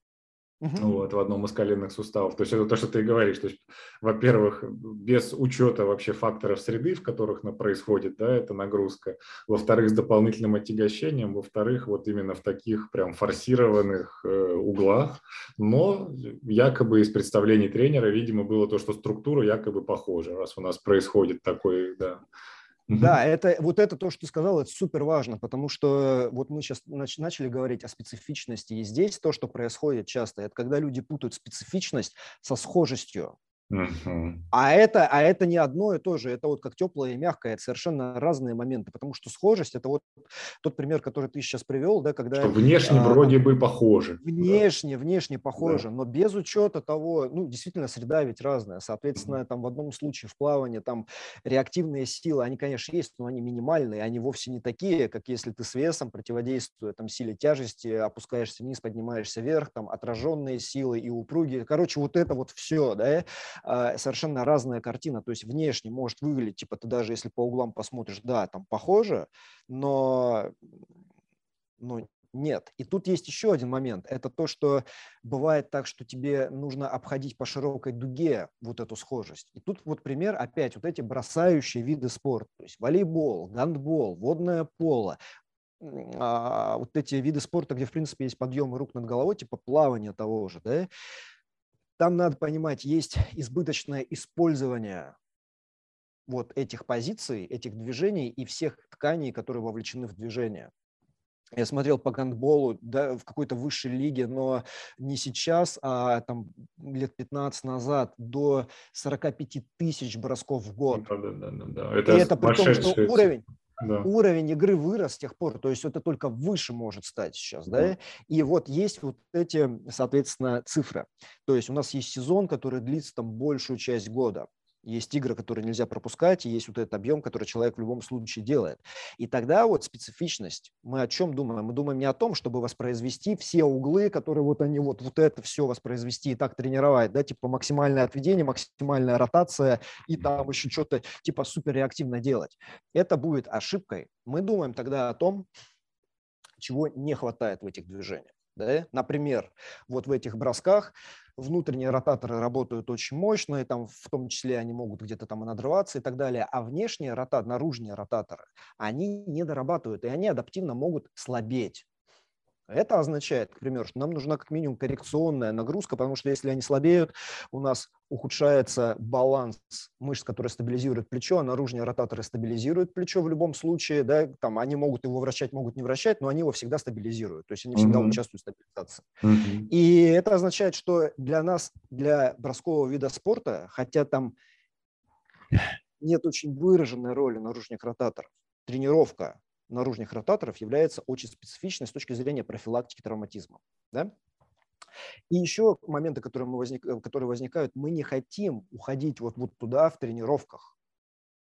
Угу. Вот, в одном из коленных суставов. То есть это то, что ты говоришь. То есть, во-первых, без учета вообще факторов среды, в которых она происходит, да, эта нагрузка. Во-вторых, с дополнительным отягощением. Во-вторых, вот именно в таких прям форсированных э, углах. Но якобы из представлений тренера, видимо, было то, что структура якобы похожа, раз у нас происходит такой, да, да, это вот это то, что ты сказал, это супер важно, потому что вот мы сейчас нач, начали говорить о специфичности, и здесь то, что происходит часто, это когда люди путают специфичность со схожестью. А, это, а это не одно и то же. Это вот как теплое и мягкое. Это совершенно разные моменты. Потому что схожесть – это вот тот пример, который ты сейчас привел, да, когда… Что внешне а, вроде бы похоже. Внешне, да. внешне похоже, да. но без учета того, ну, действительно, среда ведь разная. Соответственно, там в одном случае в плавании там реактивные силы, они, конечно, есть, но они минимальные, они вовсе не такие, как если ты с весом, противодействуя там силе тяжести, опускаешься вниз, поднимаешься вверх, там отраженные силы и упруги. Короче, вот это вот все, да, совершенно разная картина. То есть внешне может выглядеть, типа ты даже если по углам посмотришь, да, там похоже, но, но нет. И тут есть еще один момент. Это то, что бывает так, что тебе нужно обходить по широкой дуге вот эту схожесть. И тут вот пример опять вот эти бросающие виды спорта. То есть волейбол, гандбол, водное поло, а, вот эти виды спорта, где, в принципе, есть подъемы рук над головой, типа плавания того же, да, там надо понимать, есть избыточное использование вот этих позиций, этих движений и всех тканей, которые вовлечены в движение. я смотрел по гандболу да, в какой-то высшей лиге, но не сейчас, а там лет 15 назад до 45 тысяч бросков в год. Да, да, да, да. Это, И это при том, что уровень, да. уровень игры вырос с тех пор, то есть это только выше может стать сейчас, да, да? и вот есть вот эти, соответственно, цифры, то есть у нас есть сезон, который длится там большую часть года, есть игры, которые нельзя пропускать, и есть вот этот объем, который человек в любом случае делает. И тогда вот специфичность. Мы о чем думаем? Мы думаем не о том, чтобы воспроизвести все углы, которые вот они вот, вот это все воспроизвести и так тренировать, да, типа максимальное отведение, максимальная ротация и там еще что-то типа супер реактивно делать. Это будет ошибкой. Мы думаем тогда о том, чего не хватает в этих движениях. Да? Например, вот в этих бросках внутренние ротаторы работают очень мощно, и там в том числе они могут где-то там и надрываться и так далее, а внешние ротаторы, наружные ротаторы, они не дорабатывают, и они адаптивно могут слабеть. Это означает, к примеру, что нам нужна как минимум коррекционная нагрузка, потому что если они слабеют, у нас ухудшается баланс мышц, которые стабилизируют плечо, а наружные ротаторы стабилизируют плечо в любом случае. Да, там они могут его вращать, могут не вращать, но они его всегда стабилизируют. То есть они всегда mm-hmm. участвуют в стабилизации. Mm-hmm. И это означает, что для нас, для броскового вида спорта, хотя там нет очень выраженной роли наружных ротаторов, тренировка наружных ротаторов является очень специфичной с точки зрения профилактики травматизма. Да? И еще моменты, которые, мы возник, э, которые возникают, мы не хотим уходить вот, вот туда в тренировках.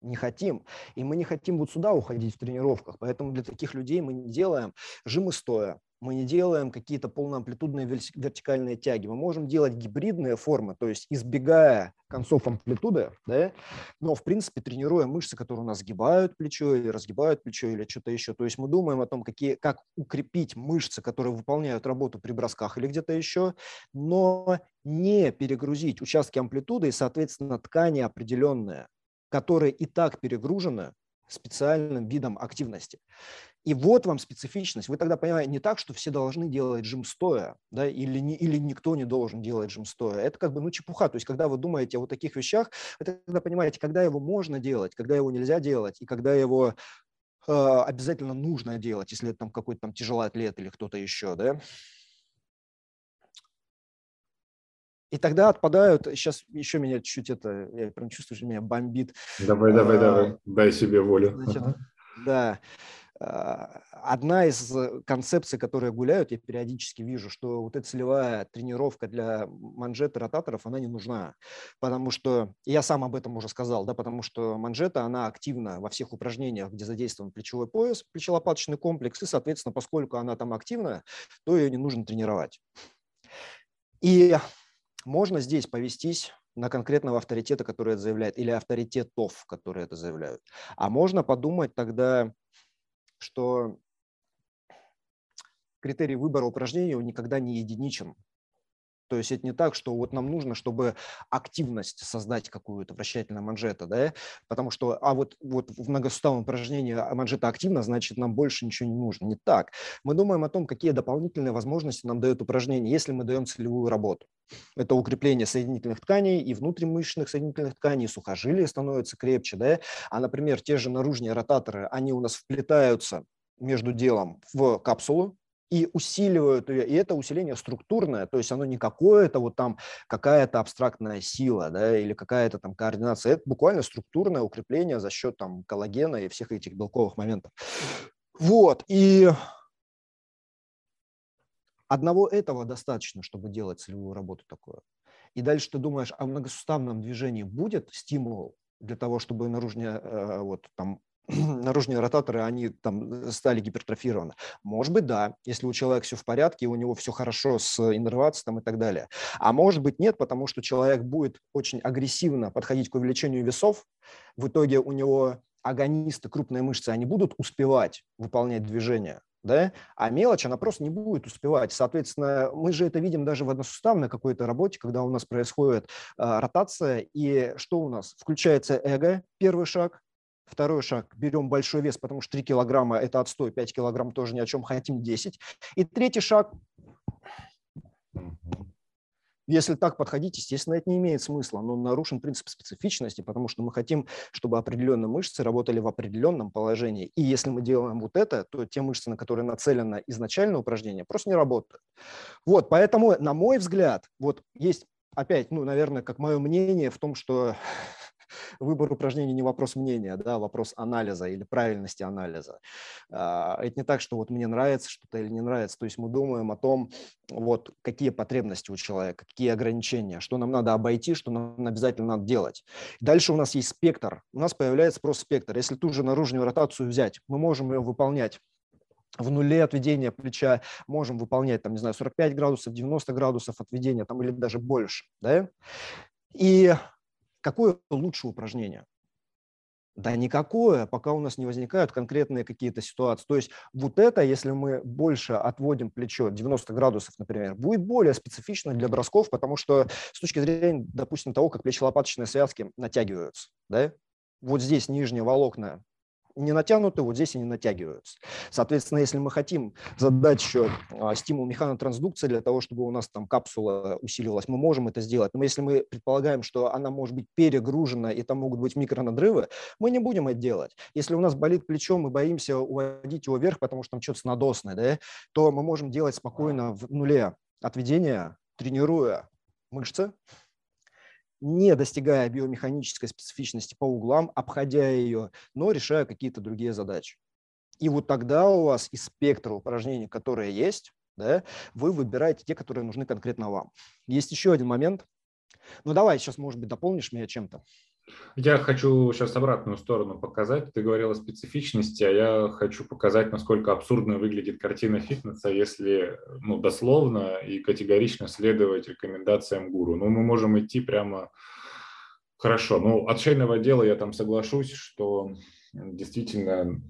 Не хотим. И мы не хотим вот сюда уходить в тренировках. Поэтому для таких людей мы не делаем жимы стоя, мы не делаем какие-то полноамплитудные вертикальные тяги. Мы можем делать гибридные формы, то есть избегая концов амплитуды, да, но в принципе тренируя мышцы, которые у нас сгибают плечо или разгибают плечо или что-то еще. То есть мы думаем о том, какие, как укрепить мышцы, которые выполняют работу при бросках или где-то еще, но не перегрузить участки амплитуды и, соответственно, ткани определенные, которые и так перегружены специальным видом активности. И вот вам специфичность. Вы тогда понимаете не так, что все должны делать жим стоя, да, или, не, или никто не должен делать жим стоя. Это как бы ну, чепуха. То есть когда вы думаете о вот таких вещах, вы тогда понимаете, когда его можно делать, когда его нельзя делать, и когда его э, обязательно нужно делать, если это там какой-то там тяжелый атлет или кто-то еще, да. И тогда отпадают, сейчас еще меня чуть это, я прям чувствую, что меня бомбит. Давай, давай, а, давай, дай себе волю. Значит, да, одна из концепций, которые гуляют, я периодически вижу, что вот эта целевая тренировка для манжеты ротаторов, она не нужна, потому что, я сам об этом уже сказал, да, потому что манжета, она активна во всех упражнениях, где задействован плечевой пояс, плечелопаточный комплекс, и, соответственно, поскольку она там активна, то ее не нужно тренировать. И можно здесь повестись на конкретного авторитета, который это заявляет, или авторитетов, которые это заявляют. А можно подумать тогда, что критерий выбора упражнений он никогда не единичен. То есть это не так, что вот нам нужно, чтобы активность создать какую-то вращательная манжета, да, потому что, а вот, вот в многосуставном упражнении манжета активна, значит, нам больше ничего не нужно. Не так. Мы думаем о том, какие дополнительные возможности нам дает упражнение, если мы даем целевую работу. Это укрепление соединительных тканей и внутримышечных соединительных тканей, сухожилия становятся крепче, да, а, например, те же наружные ротаторы, они у нас вплетаются между делом в капсулу, и усиливают ее, и это усиление структурное, то есть оно не какое-то вот там какая-то абстрактная сила, да, или какая-то там координация, это буквально структурное укрепление за счет там коллагена и всех этих белковых моментов. Вот, и одного этого достаточно, чтобы делать целевую работу такую. И дальше ты думаешь, а в многосуставном движении будет стимул для того, чтобы наружная э, вот там наружные ротаторы, они там э, стали гипертрофированы. Может быть, да, если у человека все в порядке, у него все хорошо с иннервацией там, и так далее. А может быть, нет, потому что человек будет очень агрессивно подходить к увеличению весов, в итоге у него агонисты, крупные мышцы, они будут успевать выполнять движения, да, а мелочь, она просто не будет успевать. Соответственно, мы же это видим даже в односуставной какой-то работе, когда у нас происходит э, ротация, и что у нас? Включается эго, первый шаг, Второй шаг, берем большой вес, потому что 3 килограмма – это отстой, 5 килограмм тоже ни о чем, хотим 10. И третий шаг, Если так подходить, естественно, это не имеет смысла, но нарушен принцип специфичности, потому что мы хотим, чтобы определенные мышцы работали в определенном положении. И если мы делаем вот это, то те мышцы, на которые нацелено изначально упражнение, просто не работают. Вот, поэтому, на мой взгляд, вот есть опять, ну, наверное, как мое мнение в том, что выбор упражнений не вопрос мнения, да, а вопрос анализа или правильности анализа. А, это не так, что вот мне нравится что-то или не нравится. То есть мы думаем о том, вот какие потребности у человека, какие ограничения, что нам надо обойти, что нам обязательно надо делать. Дальше у нас есть спектр. У нас появляется просто спектр. Если ту же наружную ротацию взять, мы можем ее выполнять в нуле отведения плеча можем выполнять, там, не знаю, 45 градусов, 90 градусов отведения, там, или даже больше, да? И Какое лучше упражнение? Да никакое, пока у нас не возникают конкретные какие-то ситуации. То есть вот это, если мы больше отводим плечо 90 градусов, например, будет более специфично для бросков, потому что с точки зрения, допустим, того, как плечелопаточные связки натягиваются, да, вот здесь нижние волокна не натянуты, вот здесь они натягиваются. Соответственно, если мы хотим задать еще а, стимул механотрансдукции для того, чтобы у нас там капсула усилилась, мы можем это сделать. Но если мы предполагаем, что она может быть перегружена и там могут быть микронадрывы, мы не будем это делать. Если у нас болит плечо, мы боимся уводить его вверх, потому что там что-то снадосное, да, то мы можем делать спокойно в нуле отведения, тренируя мышцы, не достигая биомеханической специфичности по углам, обходя ее, но решая какие-то другие задачи. И вот тогда у вас из спектра упражнений, которые есть, да, вы выбираете те, которые нужны конкретно вам. Есть еще один момент. Ну давай, сейчас, может быть, дополнишь меня чем-то. Я хочу сейчас обратную сторону показать. Ты говорил о специфичности, а я хочу показать, насколько абсурдно выглядит картина фитнеса, если ну, дословно и категорично следовать рекомендациям гуру. Ну, мы можем идти прямо хорошо. Ну, от шейного отдела я там соглашусь, что действительно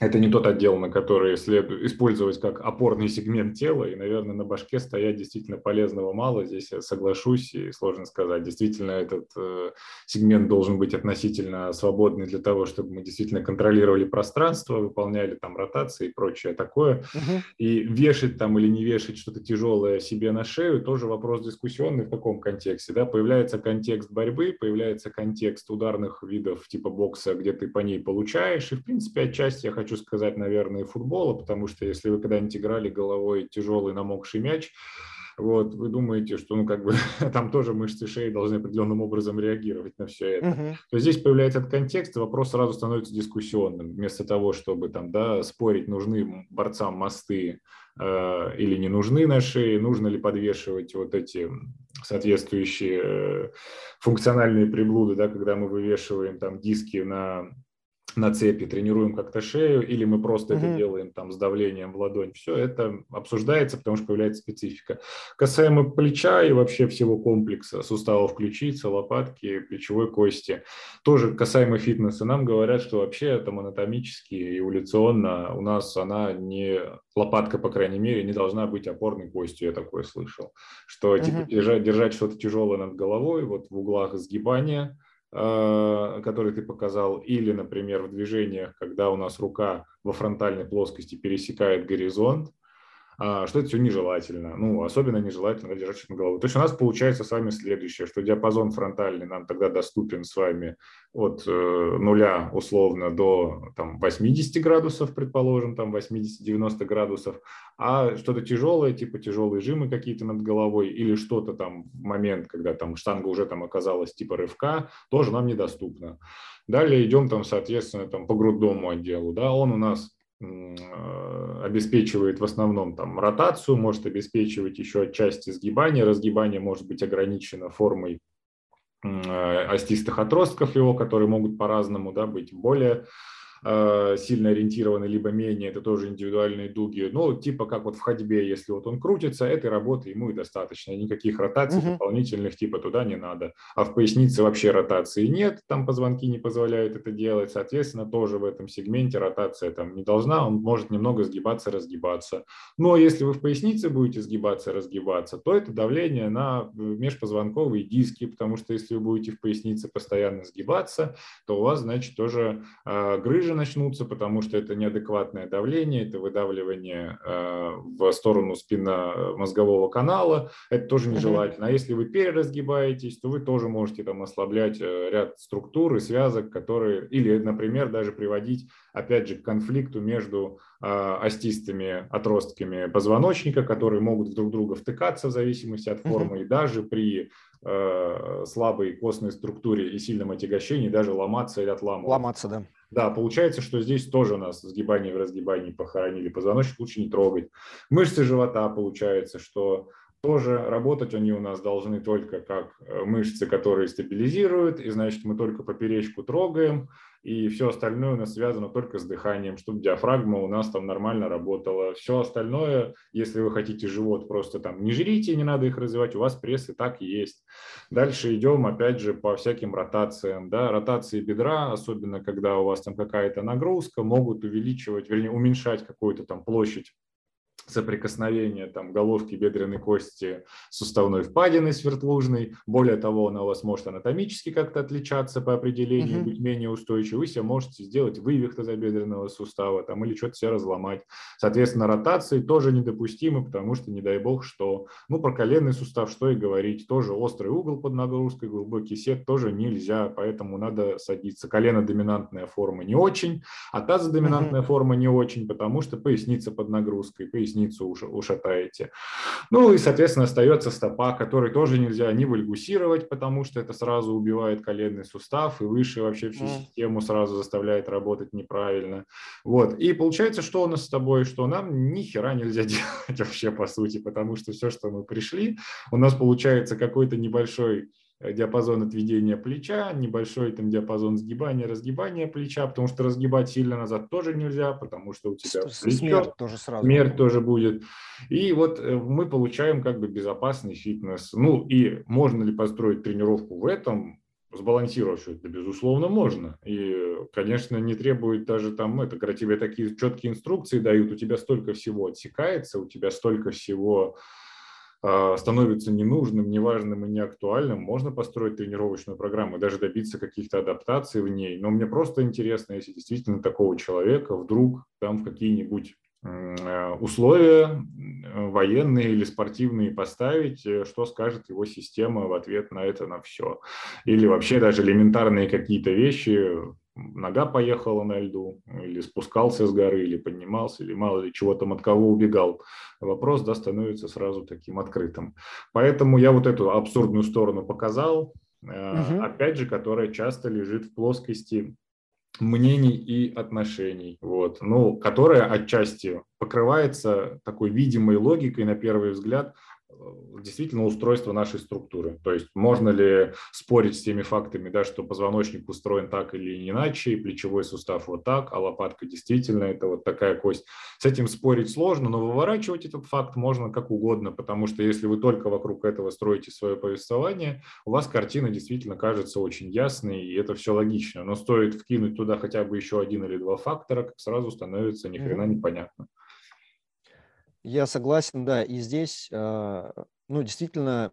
это не тот отдел, на который следует использовать как опорный сегмент тела, и, наверное, на башке стоять действительно полезного мало. Здесь я соглашусь, и сложно сказать. Действительно, этот э, сегмент должен быть относительно свободный для того, чтобы мы действительно контролировали пространство, выполняли там ротации и прочее такое. Угу. И вешать там или не вешать что-то тяжелое себе на шею тоже вопрос дискуссионный в каком контексте. Да? Появляется контекст борьбы, появляется контекст ударных видов типа бокса, где ты по ней получаешь, и, в принципе, отчасти я хочу хочу сказать, наверное, футбола, потому что если вы когда-нибудь играли головой тяжелый намокший мяч, вот, вы думаете, что ну, как бы, там тоже мышцы шеи должны определенным образом реагировать на все это. Uh-huh. То здесь появляется этот контекст, вопрос сразу становится дискуссионным. Вместо того, чтобы там, да, спорить, нужны борцам мосты э, или не нужны на шее, нужно ли подвешивать вот эти соответствующие э, функциональные приблуды, да, когда мы вывешиваем там диски на на цепи, тренируем как-то шею, или мы просто mm-hmm. это делаем там с давлением в ладонь. Все это обсуждается, потому что появляется специфика. Касаемо плеча и вообще всего комплекса суставов ключицы, лопатки, плечевой кости, тоже касаемо фитнеса, нам говорят, что вообще там анатомически и эволюционно у нас она не, лопатка, по крайней мере, не должна быть опорной костью, я такое слышал, что mm-hmm. типа держать, держать что-то тяжелое над головой, вот в углах сгибания, который ты показал, или, например, в движениях, когда у нас рука во фронтальной плоскости пересекает горизонт, что это все нежелательно. Ну, особенно нежелательно держать на голову. То есть у нас получается с вами следующее, что диапазон фронтальный нам тогда доступен с вами от э, нуля условно до там, 80 градусов, предположим, там 80-90 градусов, а что-то тяжелое, типа тяжелые жимы какие-то над головой или что-то там в момент, когда там штанга уже там оказалась типа рывка, тоже нам недоступно. Далее идем там, соответственно, там по грудному отделу, да, он у нас обеспечивает в основном там ротацию, может обеспечивать еще отчасти сгибание. Разгибание может быть ограничено формой э, остистых отростков его, которые могут по-разному да, быть более Э, сильно ориентированы, либо менее, это тоже индивидуальные дуги. Ну, типа как вот в ходьбе, если вот он крутится, этой работы ему и достаточно. Никаких ротаций угу. дополнительных типа туда не надо. А в пояснице вообще ротации нет, там позвонки не позволяют это делать. Соответственно, тоже в этом сегменте ротация там не должна, он может немного сгибаться, разгибаться. Но если вы в пояснице будете сгибаться, разгибаться, то это давление на э, межпозвонковые диски, потому что если вы будете в пояснице постоянно сгибаться, то у вас, значит, тоже э, грыжа ниже начнутся, потому что это неадекватное давление, это выдавливание э, в сторону спинномозгового канала, это тоже нежелательно. А если вы переразгибаетесь, то вы тоже можете там ослаблять э, ряд структур и связок, которые, или, например, даже приводить, опять же, к конфликту между остистыми отростками позвоночника, которые могут друг друга втыкаться в зависимости от формы, и даже при э, слабой костной структуре и сильном отягощении даже ломаться или отламываться. Ломаться, да. Да, получается, что здесь тоже у нас сгибание в разгибании похоронили. Позвоночник лучше не трогать. Мышцы живота, получается, что тоже работать они у нас должны только как э, мышцы, которые стабилизируют, и значит мы только поперечку трогаем, и все остальное у нас связано только с дыханием, чтобы диафрагма у нас там нормально работала. Все остальное, если вы хотите живот просто там не жрите, не надо их развивать, у вас пресс и так есть. Дальше идем опять же по всяким ротациям. Да? Ротации бедра, особенно когда у вас там какая-то нагрузка, могут увеличивать, вернее уменьшать какую-то там площадь соприкосновения там, головки бедренной кости суставной впадины свертлужной. Более того, она у вас может анатомически как-то отличаться по определению, mm-hmm. быть менее устойчивой. Вы себе можете сделать вывих тазобедренного сустава там, или что-то себе разломать. Соответственно, ротации тоже недопустимы, потому что, не дай бог, что... Ну, про коленный сустав что и говорить. Тоже острый угол под нагрузкой, глубокий сет тоже нельзя, поэтому надо садиться. Колено-доминантная форма не очень, а тазодоминантная mm-hmm. форма не очень, потому что поясница под нагрузкой, поясница поясницу ушатаете. Ну и, соответственно, остается стопа, который тоже нельзя не вальгусировать, потому что это сразу убивает коленный сустав и выше вообще всю систему сразу заставляет работать неправильно. Вот. И получается, что у нас с тобой, что нам ни хера нельзя делать вообще по сути, потому что все, что мы пришли, у нас получается какой-то небольшой диапазон отведения плеча, небольшой там диапазон сгибания, разгибания плеча, потому что разгибать сильно назад тоже нельзя, потому что у тебя плечо, смерть тоже сразу. Смерть тоже будет. И вот э, мы получаем как бы безопасный фитнес. Ну и можно ли построить тренировку в этом? Сбалансировать все это, безусловно, можно. И, конечно, не требует даже там, это, когда тебе такие четкие инструкции дают, у тебя столько всего отсекается, у тебя столько всего становится ненужным, неважным и неактуальным, можно построить тренировочную программу даже добиться каких-то адаптаций в ней. Но мне просто интересно, если действительно такого человека вдруг там в какие-нибудь э, условия военные или спортивные поставить, э, что скажет его система в ответ на это, на все. Или вообще даже элементарные какие-то вещи, нога поехала на льду, или спускался с горы, или поднимался, или мало ли чего там от кого убегал. Вопрос да, становится сразу таким открытым. Поэтому я вот эту абсурдную сторону показал, угу. опять же, которая часто лежит в плоскости мнений и отношений, вот, ну, которая отчасти покрывается такой видимой логикой на первый взгляд, действительно устройство нашей структуры. То есть можно ли спорить с теми фактами, да, что позвоночник устроен так или иначе, и плечевой сустав вот так, а лопатка действительно это вот такая кость. С этим спорить сложно, но выворачивать этот факт можно как угодно, потому что если вы только вокруг этого строите свое повествование, у вас картина действительно кажется очень ясной, и это все логично. Но стоит вкинуть туда хотя бы еще один или два фактора, как сразу становится ни хрена непонятно. Я согласен, да. И здесь, а, ну, действительно,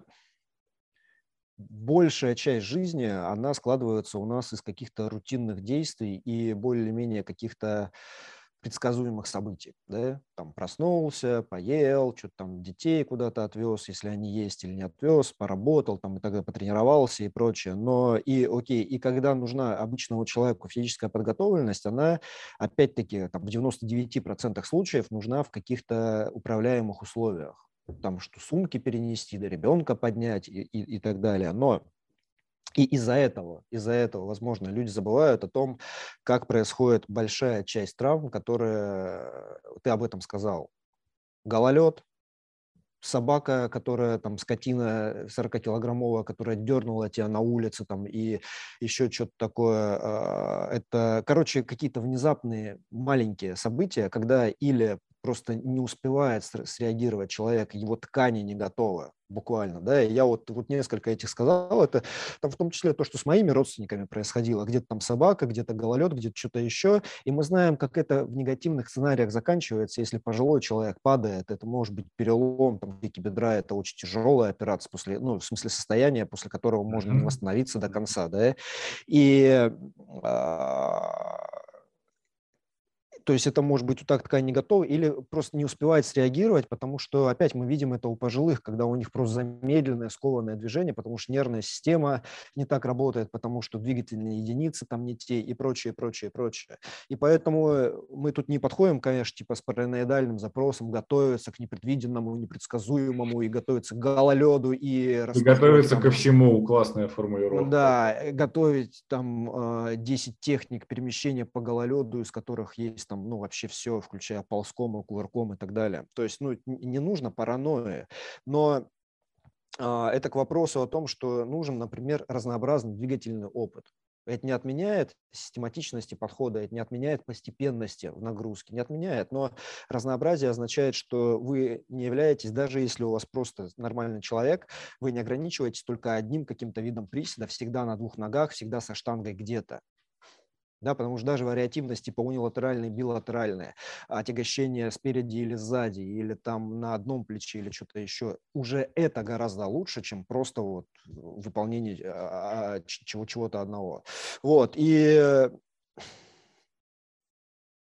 большая часть жизни, она складывается у нас из каких-то рутинных действий и более-менее каких-то предсказуемых событий. Да? Там проснулся, поел, что-то там детей куда-то отвез, если они есть или не отвез, поработал там и тогда потренировался и прочее. Но и окей, и когда нужна обычному человеку физическая подготовленность, она опять-таки там, в 99% случаев нужна в каких-то управляемых условиях. Там что сумки перенести, да ребенка поднять и, и, и так далее. Но и из-за этого, из-за этого, возможно, люди забывают о том, как происходит большая часть травм, которые ты об этом сказал. Гололед, собака, которая там скотина 40-килограммовая, которая дернула тебя на улице там и еще что-то такое. А, это, короче, какие-то внезапные маленькие события, когда или просто не успевает среагировать человек, его ткани не готовы буквально, да, и я вот, вот несколько этих сказал, это там в том числе то, что с моими родственниками происходило, где-то там собака, где-то гололед, где-то что-то еще, и мы знаем, как это в негативных сценариях заканчивается, если пожилой человек падает, это может быть перелом там, веки бедра, это очень тяжелая операция после, ну, в смысле состояния, после которого можно не восстановиться до конца, да, и а, то есть это может быть у так ткань не готова или просто не успевает среагировать, потому что опять мы видим это у пожилых, когда у них просто замедленное, скованное движение, потому что нервная система не так работает, потому что двигательные единицы там не те и прочее, прочее, прочее. И поэтому э, мы тут не подходим, конечно, типа с параноидальным запросом готовиться к непредвиденному, непредсказуемому и готовиться к гололеду и... И готовиться там, ко всему, классная формулировка. Да, э, готовить там 10 э, техник перемещения по гололеду, из которых есть там, ну, вообще все, включая ползком, кувырком и так далее. То есть, ну, не нужно паранойи, но а, это к вопросу о том, что нужен, например, разнообразный двигательный опыт. Это не отменяет систематичности подхода, это не отменяет постепенности в нагрузке, не отменяет, но разнообразие означает, что вы не являетесь, даже если у вас просто нормальный человек, вы не ограничиваетесь только одним каким-то видом приседа, всегда на двух ногах, всегда со штангой где-то да, потому что даже вариативность типа унилатеральная, билатеральная, отягощение спереди или сзади, или там на одном плече или что-то еще, уже это гораздо лучше, чем просто вот выполнение а, а, чего, чего-то одного. Вот, и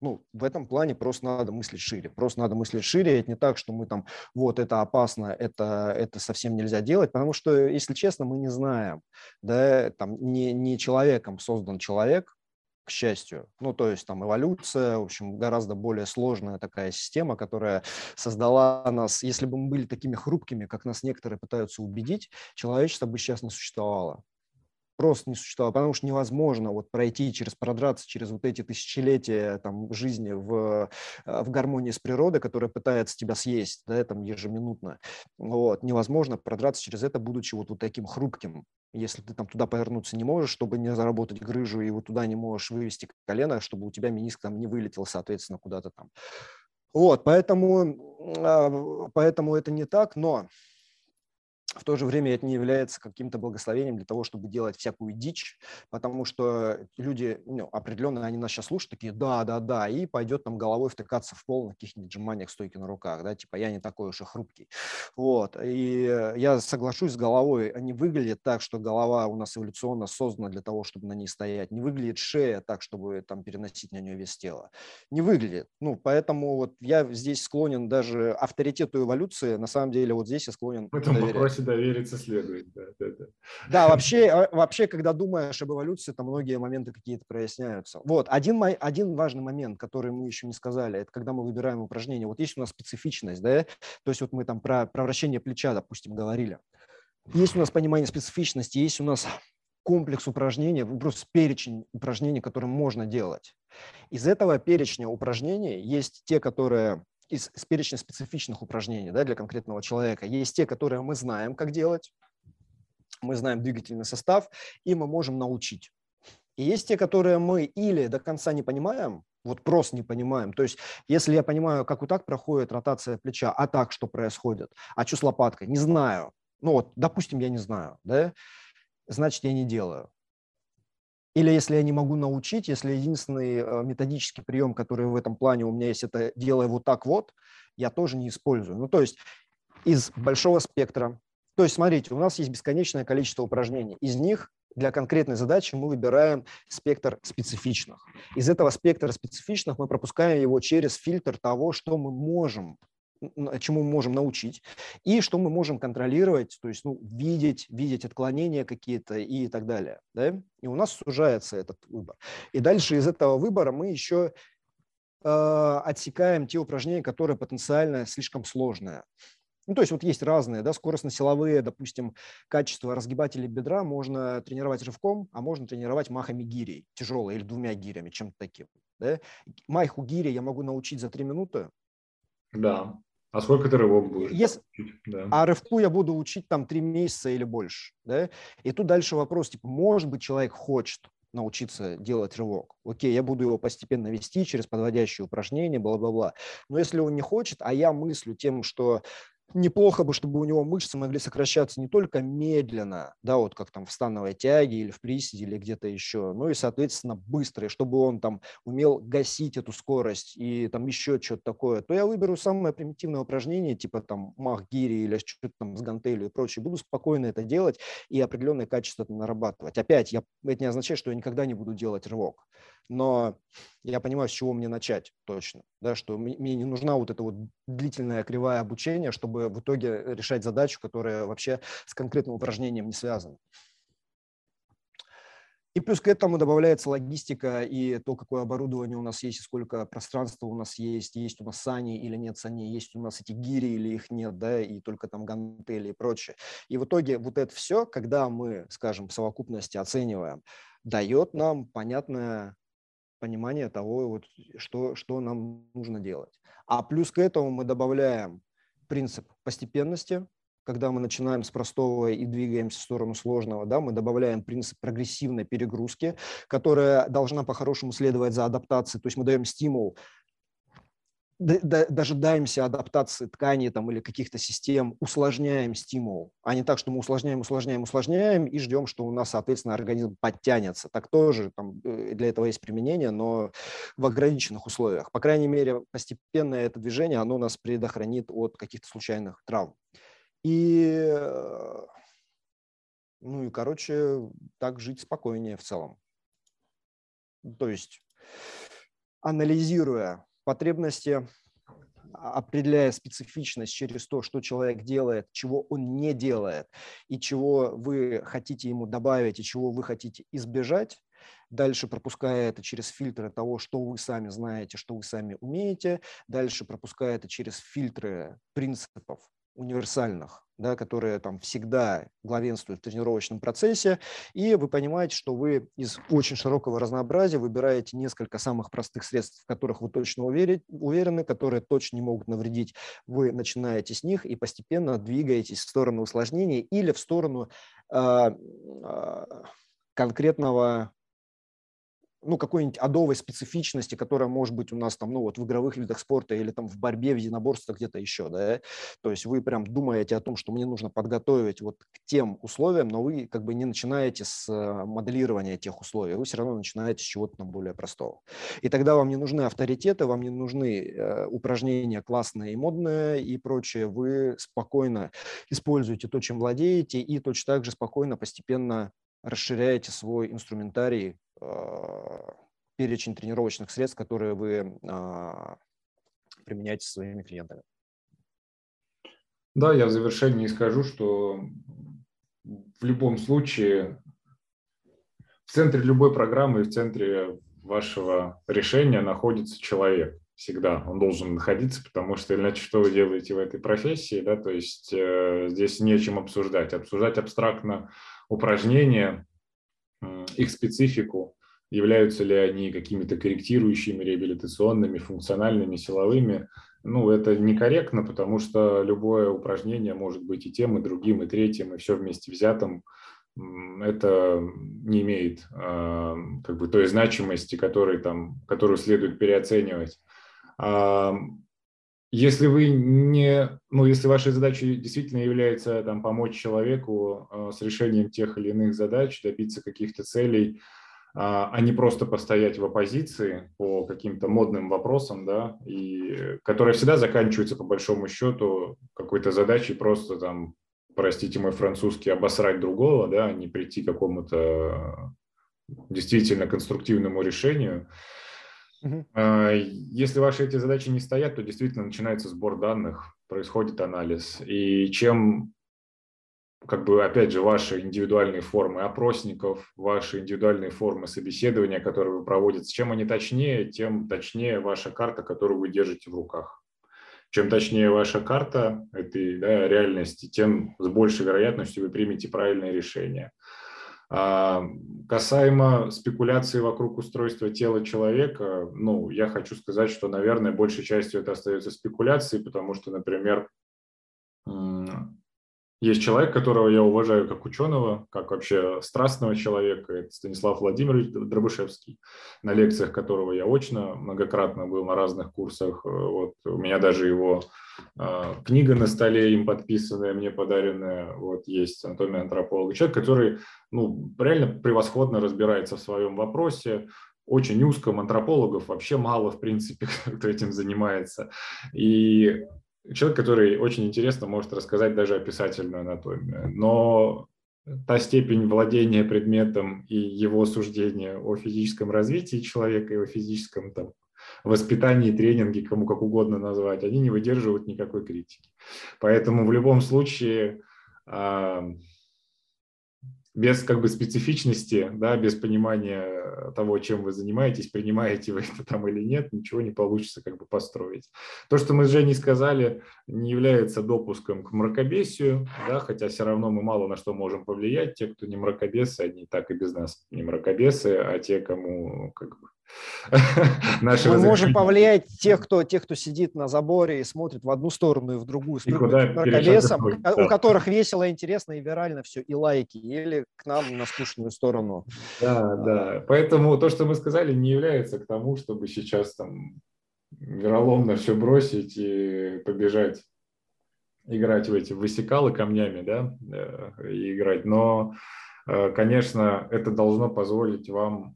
ну, в этом плане просто надо мыслить шире. Просто надо мыслить шире. Это не так, что мы там, вот, это опасно, это, это совсем нельзя делать, потому что, если честно, мы не знаем, да, там не, не человеком создан человек, к счастью. Ну, то есть там эволюция, в общем, гораздо более сложная такая система, которая создала нас. Если бы мы были такими хрупкими, как нас некоторые пытаются убедить, человечество бы сейчас не существовало просто не существовало, потому что невозможно вот пройти через, продраться через вот эти тысячелетия там, жизни в, э, в гармонии с природой, которая пытается тебя съесть, да, там ежеминутно. Вот. Невозможно продраться через это, будучи вот, вот таким хрупким. Если ты там туда повернуться не можешь, чтобы не заработать грыжу, и вот туда не можешь вывести колено, чтобы у тебя мениск там не вылетел, соответственно, куда-то там. Вот, поэтому, а, поэтому это не так, но в то же время это не является каким-то благословением для того, чтобы делать всякую дичь, потому что люди, ну, определенно, они нас сейчас слушают, такие, да, да, да, и пойдет там головой втыкаться в пол на каких-нибудь джиманиях стойки на руках, да, типа я не такой уж и хрупкий. Вот, и я соглашусь с головой, они выглядят так, что голова у нас эволюционно создана для того, чтобы на ней стоять, не выглядит шея так, чтобы там переносить на нее вес тела, не выглядит. Ну, поэтому вот я здесь склонен даже авторитету эволюции, на самом деле вот здесь я склонен вопросе довериться следует. Да, да, да. да вообще, а, вообще, когда думаешь об эволюции, там многие моменты какие-то проясняются. Вот, один, один важный момент, который мы еще не сказали, это когда мы выбираем упражнение. Вот есть у нас специфичность, да, то есть вот мы там про, про вращение плеча, допустим, говорили. Есть у нас понимание специфичности, есть у нас комплекс упражнений, просто перечень упражнений, которые можно делать. Из этого перечня упражнений есть те, которые из, перечня специфичных упражнений да, для конкретного человека. Есть те, которые мы знаем, как делать, мы знаем двигательный состав, и мы можем научить. И есть те, которые мы или до конца не понимаем, вот просто не понимаем. То есть, если я понимаю, как вот так проходит ротация плеча, а так что происходит, а что с лопаткой, не знаю. Ну вот, допустим, я не знаю, да, значит, я не делаю. Или если я не могу научить, если единственный э, методический прием, который в этом плане у меня есть, это делай вот так вот, я тоже не использую. Ну, то есть из большого спектра. То есть, смотрите, у нас есть бесконечное количество упражнений. Из них для конкретной задачи мы выбираем спектр специфичных. Из этого спектра специфичных мы пропускаем его через фильтр того, что мы можем чему мы можем научить, и что мы можем контролировать, то есть ну, видеть, видеть отклонения какие-то и так далее. Да? И у нас сужается этот выбор. И дальше из этого выбора мы еще э, отсекаем те упражнения, которые потенциально слишком сложные. Ну, то есть вот есть разные, да, скоростно-силовые, допустим, качества разгибателей бедра можно тренировать рывком, а можно тренировать махами гирей, тяжелой или двумя гирями, чем-то таким. Да? Маху гири я могу научить за три минуты. Да. А сколько ты рывок будешь? Если... Да. А рывку я буду учить там три месяца или больше. Да? И тут дальше вопрос, типа, может быть, человек хочет научиться делать рывок. Окей, я буду его постепенно вести через подводящие упражнения, бла-бла-бла. Но если он не хочет, а я мыслю тем, что неплохо бы, чтобы у него мышцы могли сокращаться не только медленно, да, вот как там в становой тяге или в приседе или где-то еще, но и, соответственно, быстро, и чтобы он там умел гасить эту скорость и там еще что-то такое, то я выберу самое примитивное упражнение, типа там мах-гири или что-то там с гантелью и прочее, буду спокойно это делать и определенное качество нарабатывать. Опять, я, это не означает, что я никогда не буду делать рывок, но я понимаю, с чего мне начать точно, да, что мне не нужна вот эта вот длительная кривая обучения, чтобы в итоге решать задачу, которая вообще с конкретным упражнением не связана. И плюс к этому добавляется логистика и то, какое оборудование у нас есть, и сколько пространства у нас есть, есть у нас сани или нет сани, есть у нас эти гири или их нет, да, и только там гантели и прочее. И в итоге вот это все, когда мы, скажем, в совокупности оцениваем, дает нам понятное понимание того, вот, что, что нам нужно делать. А плюс к этому мы добавляем принцип постепенности, когда мы начинаем с простого и двигаемся в сторону сложного, да, мы добавляем принцип прогрессивной перегрузки, которая должна по-хорошему следовать за адаптацией, то есть мы даем стимул дожидаемся адаптации тканей там, или каких-то систем, усложняем стимул, а не так, что мы усложняем, усложняем, усложняем и ждем, что у нас, соответственно, организм подтянется. Так тоже там, э, для этого есть применение, но в ограниченных условиях. По крайней мере, постепенное это движение, оно нас предохранит от каких-то случайных травм. И, э, ну и, короче, так жить спокойнее в целом. То есть, анализируя потребности, определяя специфичность через то, что человек делает, чего он не делает, и чего вы хотите ему добавить, и чего вы хотите избежать, дальше пропуская это через фильтры того, что вы сами знаете, что вы сами умеете, дальше пропуская это через фильтры принципов универсальных, да, которые там всегда главенствуют в тренировочном процессе, и вы понимаете, что вы из очень широкого разнообразия выбираете несколько самых простых средств, в которых вы точно уверены, которые точно не могут навредить. Вы начинаете с них и постепенно двигаетесь в сторону усложнений или в сторону э, э, конкретного ну, какой-нибудь адовой специфичности, которая может быть у нас там, ну, вот в игровых видах спорта или там в борьбе, в единоборствах где-то еще, да, то есть вы прям думаете о том, что мне нужно подготовить вот к тем условиям, но вы как бы не начинаете с э, моделирования тех условий, вы все равно начинаете с чего-то там более простого. И тогда вам не нужны авторитеты, вам не нужны э, упражнения классные и модные и прочее, вы спокойно используете то, чем владеете, и точно так же спокойно, постепенно расширяете свой инструментарий перечень тренировочных средств, которые вы а, применяете со своими клиентами. Да, я в завершении скажу, что в любом случае в центре любой программы в центре вашего решения находится человек. Всегда он должен находиться, потому что иначе что вы делаете в этой профессии, да, то есть э, здесь нечем обсуждать. Обсуждать абстрактно упражнения, их специфику, являются ли они какими-то корректирующими, реабилитационными, функциональными, силовыми. Ну, это некорректно, потому что любое упражнение может быть и тем, и другим, и третьим, и все вместе взятым. Это не имеет э, как бы той значимости, которой, там, которую следует переоценивать. Если вы не, ну, если вашей задачей действительно является там, помочь человеку э, с решением тех или иных задач, добиться каких-то целей, а, а не просто постоять в оппозиции по каким-то модным вопросам, да, и которые всегда заканчиваются по большому счету какой-то задачей просто там, простите мой французский, обосрать другого, да, а не прийти к какому-то действительно конструктивному решению. А, если ваши эти задачи не стоят, то действительно начинается сбор данных, происходит анализ. И чем, как бы, опять же, ваши индивидуальные формы опросников, ваши индивидуальные формы собеседования, которые вы проводите, чем они точнее, тем точнее ваша карта, которую вы держите в руках. Чем точнее ваша карта этой да, реальности, тем с большей вероятностью вы примете правильное решение. А, касаемо спекуляции вокруг устройства тела человека, ну, я хочу сказать, что, наверное, большей частью это остается спекуляцией, потому что, например, есть человек, которого я уважаю как ученого, как вообще страстного человека, это Станислав Владимирович Дробышевский, на лекциях которого я очно многократно был на разных курсах. Вот, у меня даже его э, книга на столе, им подписанная, мне подаренная, вот есть анатомия антрополога. Человек, который ну, реально превосходно разбирается в своем вопросе, очень узком, антропологов вообще мало, в принципе, кто этим занимается. И человек, который очень интересно может рассказать даже описательную анатомию. Но та степень владения предметом и его суждения о физическом развитии человека и о физическом там, воспитании, тренинге, кому как угодно назвать, они не выдерживают никакой критики. Поэтому в любом случае без как бы специфичности, да, без понимания того, чем вы занимаетесь, принимаете вы это там или нет, ничего не получится как бы построить. То, что мы с Женей сказали, не является допуском к мракобесию, да, хотя все равно мы мало на что можем повлиять. Те, кто не мракобесы, они так и без нас не мракобесы, а те, кому как бы Мы можем повлиять тех кто, тех, кто сидит на заборе и смотрит в одну сторону и в другую, с нарколесом, у которых весело, интересно и вирально все, и лайки, или к нам на скучную сторону. Да, да. Поэтому то, что мы сказали, не является к тому, чтобы сейчас там вероломно все бросить и побежать играть в эти высекалы камнями, да, э, и играть. Но, э, конечно, это должно позволить вам а,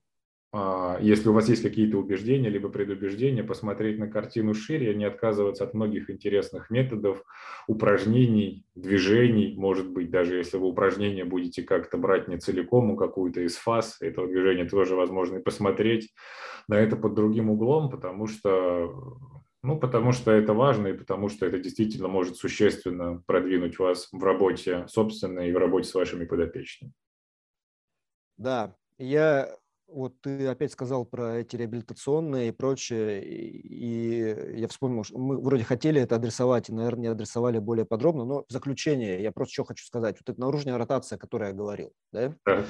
если у вас есть какие-то убеждения либо предубеждения, посмотреть на картину шире, не отказываться от многих интересных методов, упражнений, движений, может быть, даже если вы упражнения будете как-то брать не целиком, у какую-то из фаз этого движения, тоже возможно и посмотреть на это под другим углом, потому что ну, потому что это важно и потому что это действительно может существенно продвинуть вас в работе собственной и в работе с вашими подопечными. Да, я вот ты опять сказал про эти реабилитационные и прочее, и я вспомнил, что мы вроде хотели это адресовать, и, наверное, не адресовали более подробно, но в заключение я просто что хочу сказать. Вот эта наружная ротация, о которой я говорил, да? Так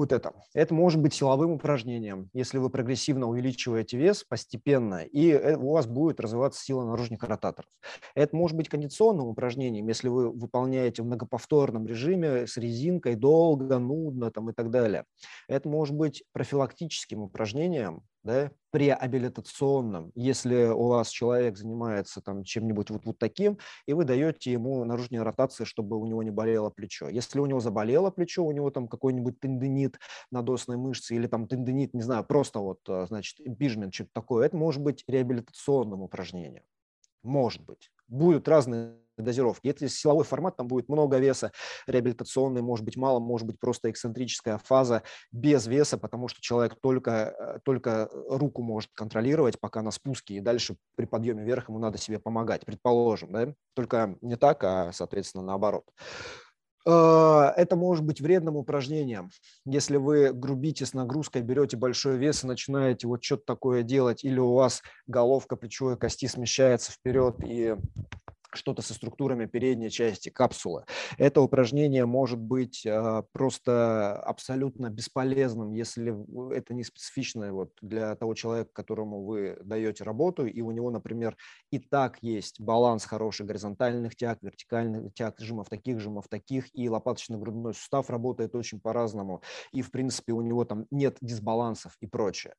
вот это. Это может быть силовым упражнением, если вы прогрессивно увеличиваете вес постепенно, и э, у вас будет развиваться сила наружных ротаторов. Это может быть кондиционным упражнением, если вы выполняете в многоповторном режиме с резинкой долго, нудно там, и так далее. Это может быть профилактическим упражнением, да, преабилитационном, если у вас человек занимается там чем-нибудь вот, вот таким, и вы даете ему наружные ротации, чтобы у него не болело плечо. Если у него заболело плечо, у него там какой-нибудь тендинит надосной мышцы или там тендинит, не знаю, просто вот, а, значит, импижмент, что-то такое, это может быть реабилитационным упражнением. Может быть. Будут разные дозировки. Если силовой формат, там будет много веса, реабилитационный, может быть мало, может быть просто эксцентрическая фаза без веса, потому что человек только, э, только руку может контролировать, пока на спуске, и дальше при подъеме вверх ему надо себе помогать, предположим, да? только не так, а, соответственно, наоборот. Э, это может быть вредным упражнением. Если вы грубите с нагрузкой, берете большой вес и начинаете вот что-то такое делать, или у вас головка плечевой кости смещается вперед и что-то со структурами передней части капсулы. Это упражнение может быть а, просто абсолютно бесполезным, если это не специфично вот для того человека, которому вы даете работу, и у него, например, и так есть баланс хороший горизонтальных тяг, вертикальных тяг, жимов таких, жимов таких, и лопаточно-грудной сустав работает очень по-разному, и, в принципе, у него там нет дисбалансов и прочее.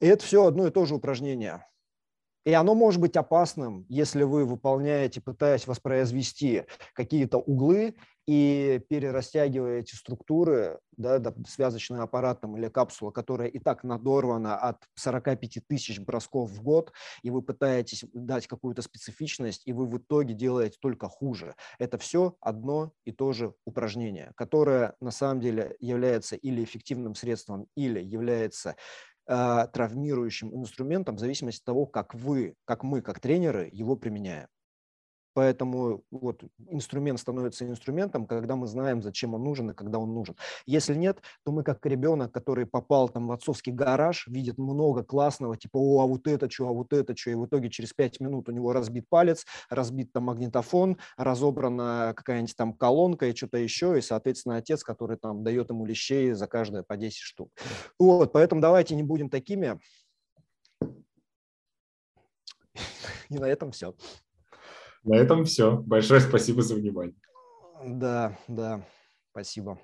И это все одно и то же упражнение. И оно может быть опасным, если вы выполняете, пытаясь воспроизвести какие-то углы и перерастягиваете структуры, да, связочный аппарат там, или капсула, которая и так надорвана от 45 тысяч бросков в год, и вы пытаетесь дать какую-то специфичность, и вы в итоге делаете только хуже. Это все одно и то же упражнение, которое на самом деле является или эффективным средством, или является травмирующим инструментом в зависимости от того, как вы, как мы, как тренеры его применяем. Поэтому вот инструмент становится инструментом, когда мы знаем, зачем он нужен и когда он нужен. Если нет, то мы как ребенок, который попал там в отцовский гараж, видит много классного, типа, о, а вот это что, а вот это что, и в итоге через пять минут у него разбит палец, разбит там магнитофон, разобрана какая-нибудь там колонка и что-то еще, и, соответственно, отец, который там дает ему лещей за каждое по 10 штук. Вот, поэтому давайте не будем такими. И на этом все. На этом все. Большое спасибо за внимание. Да, да, спасибо.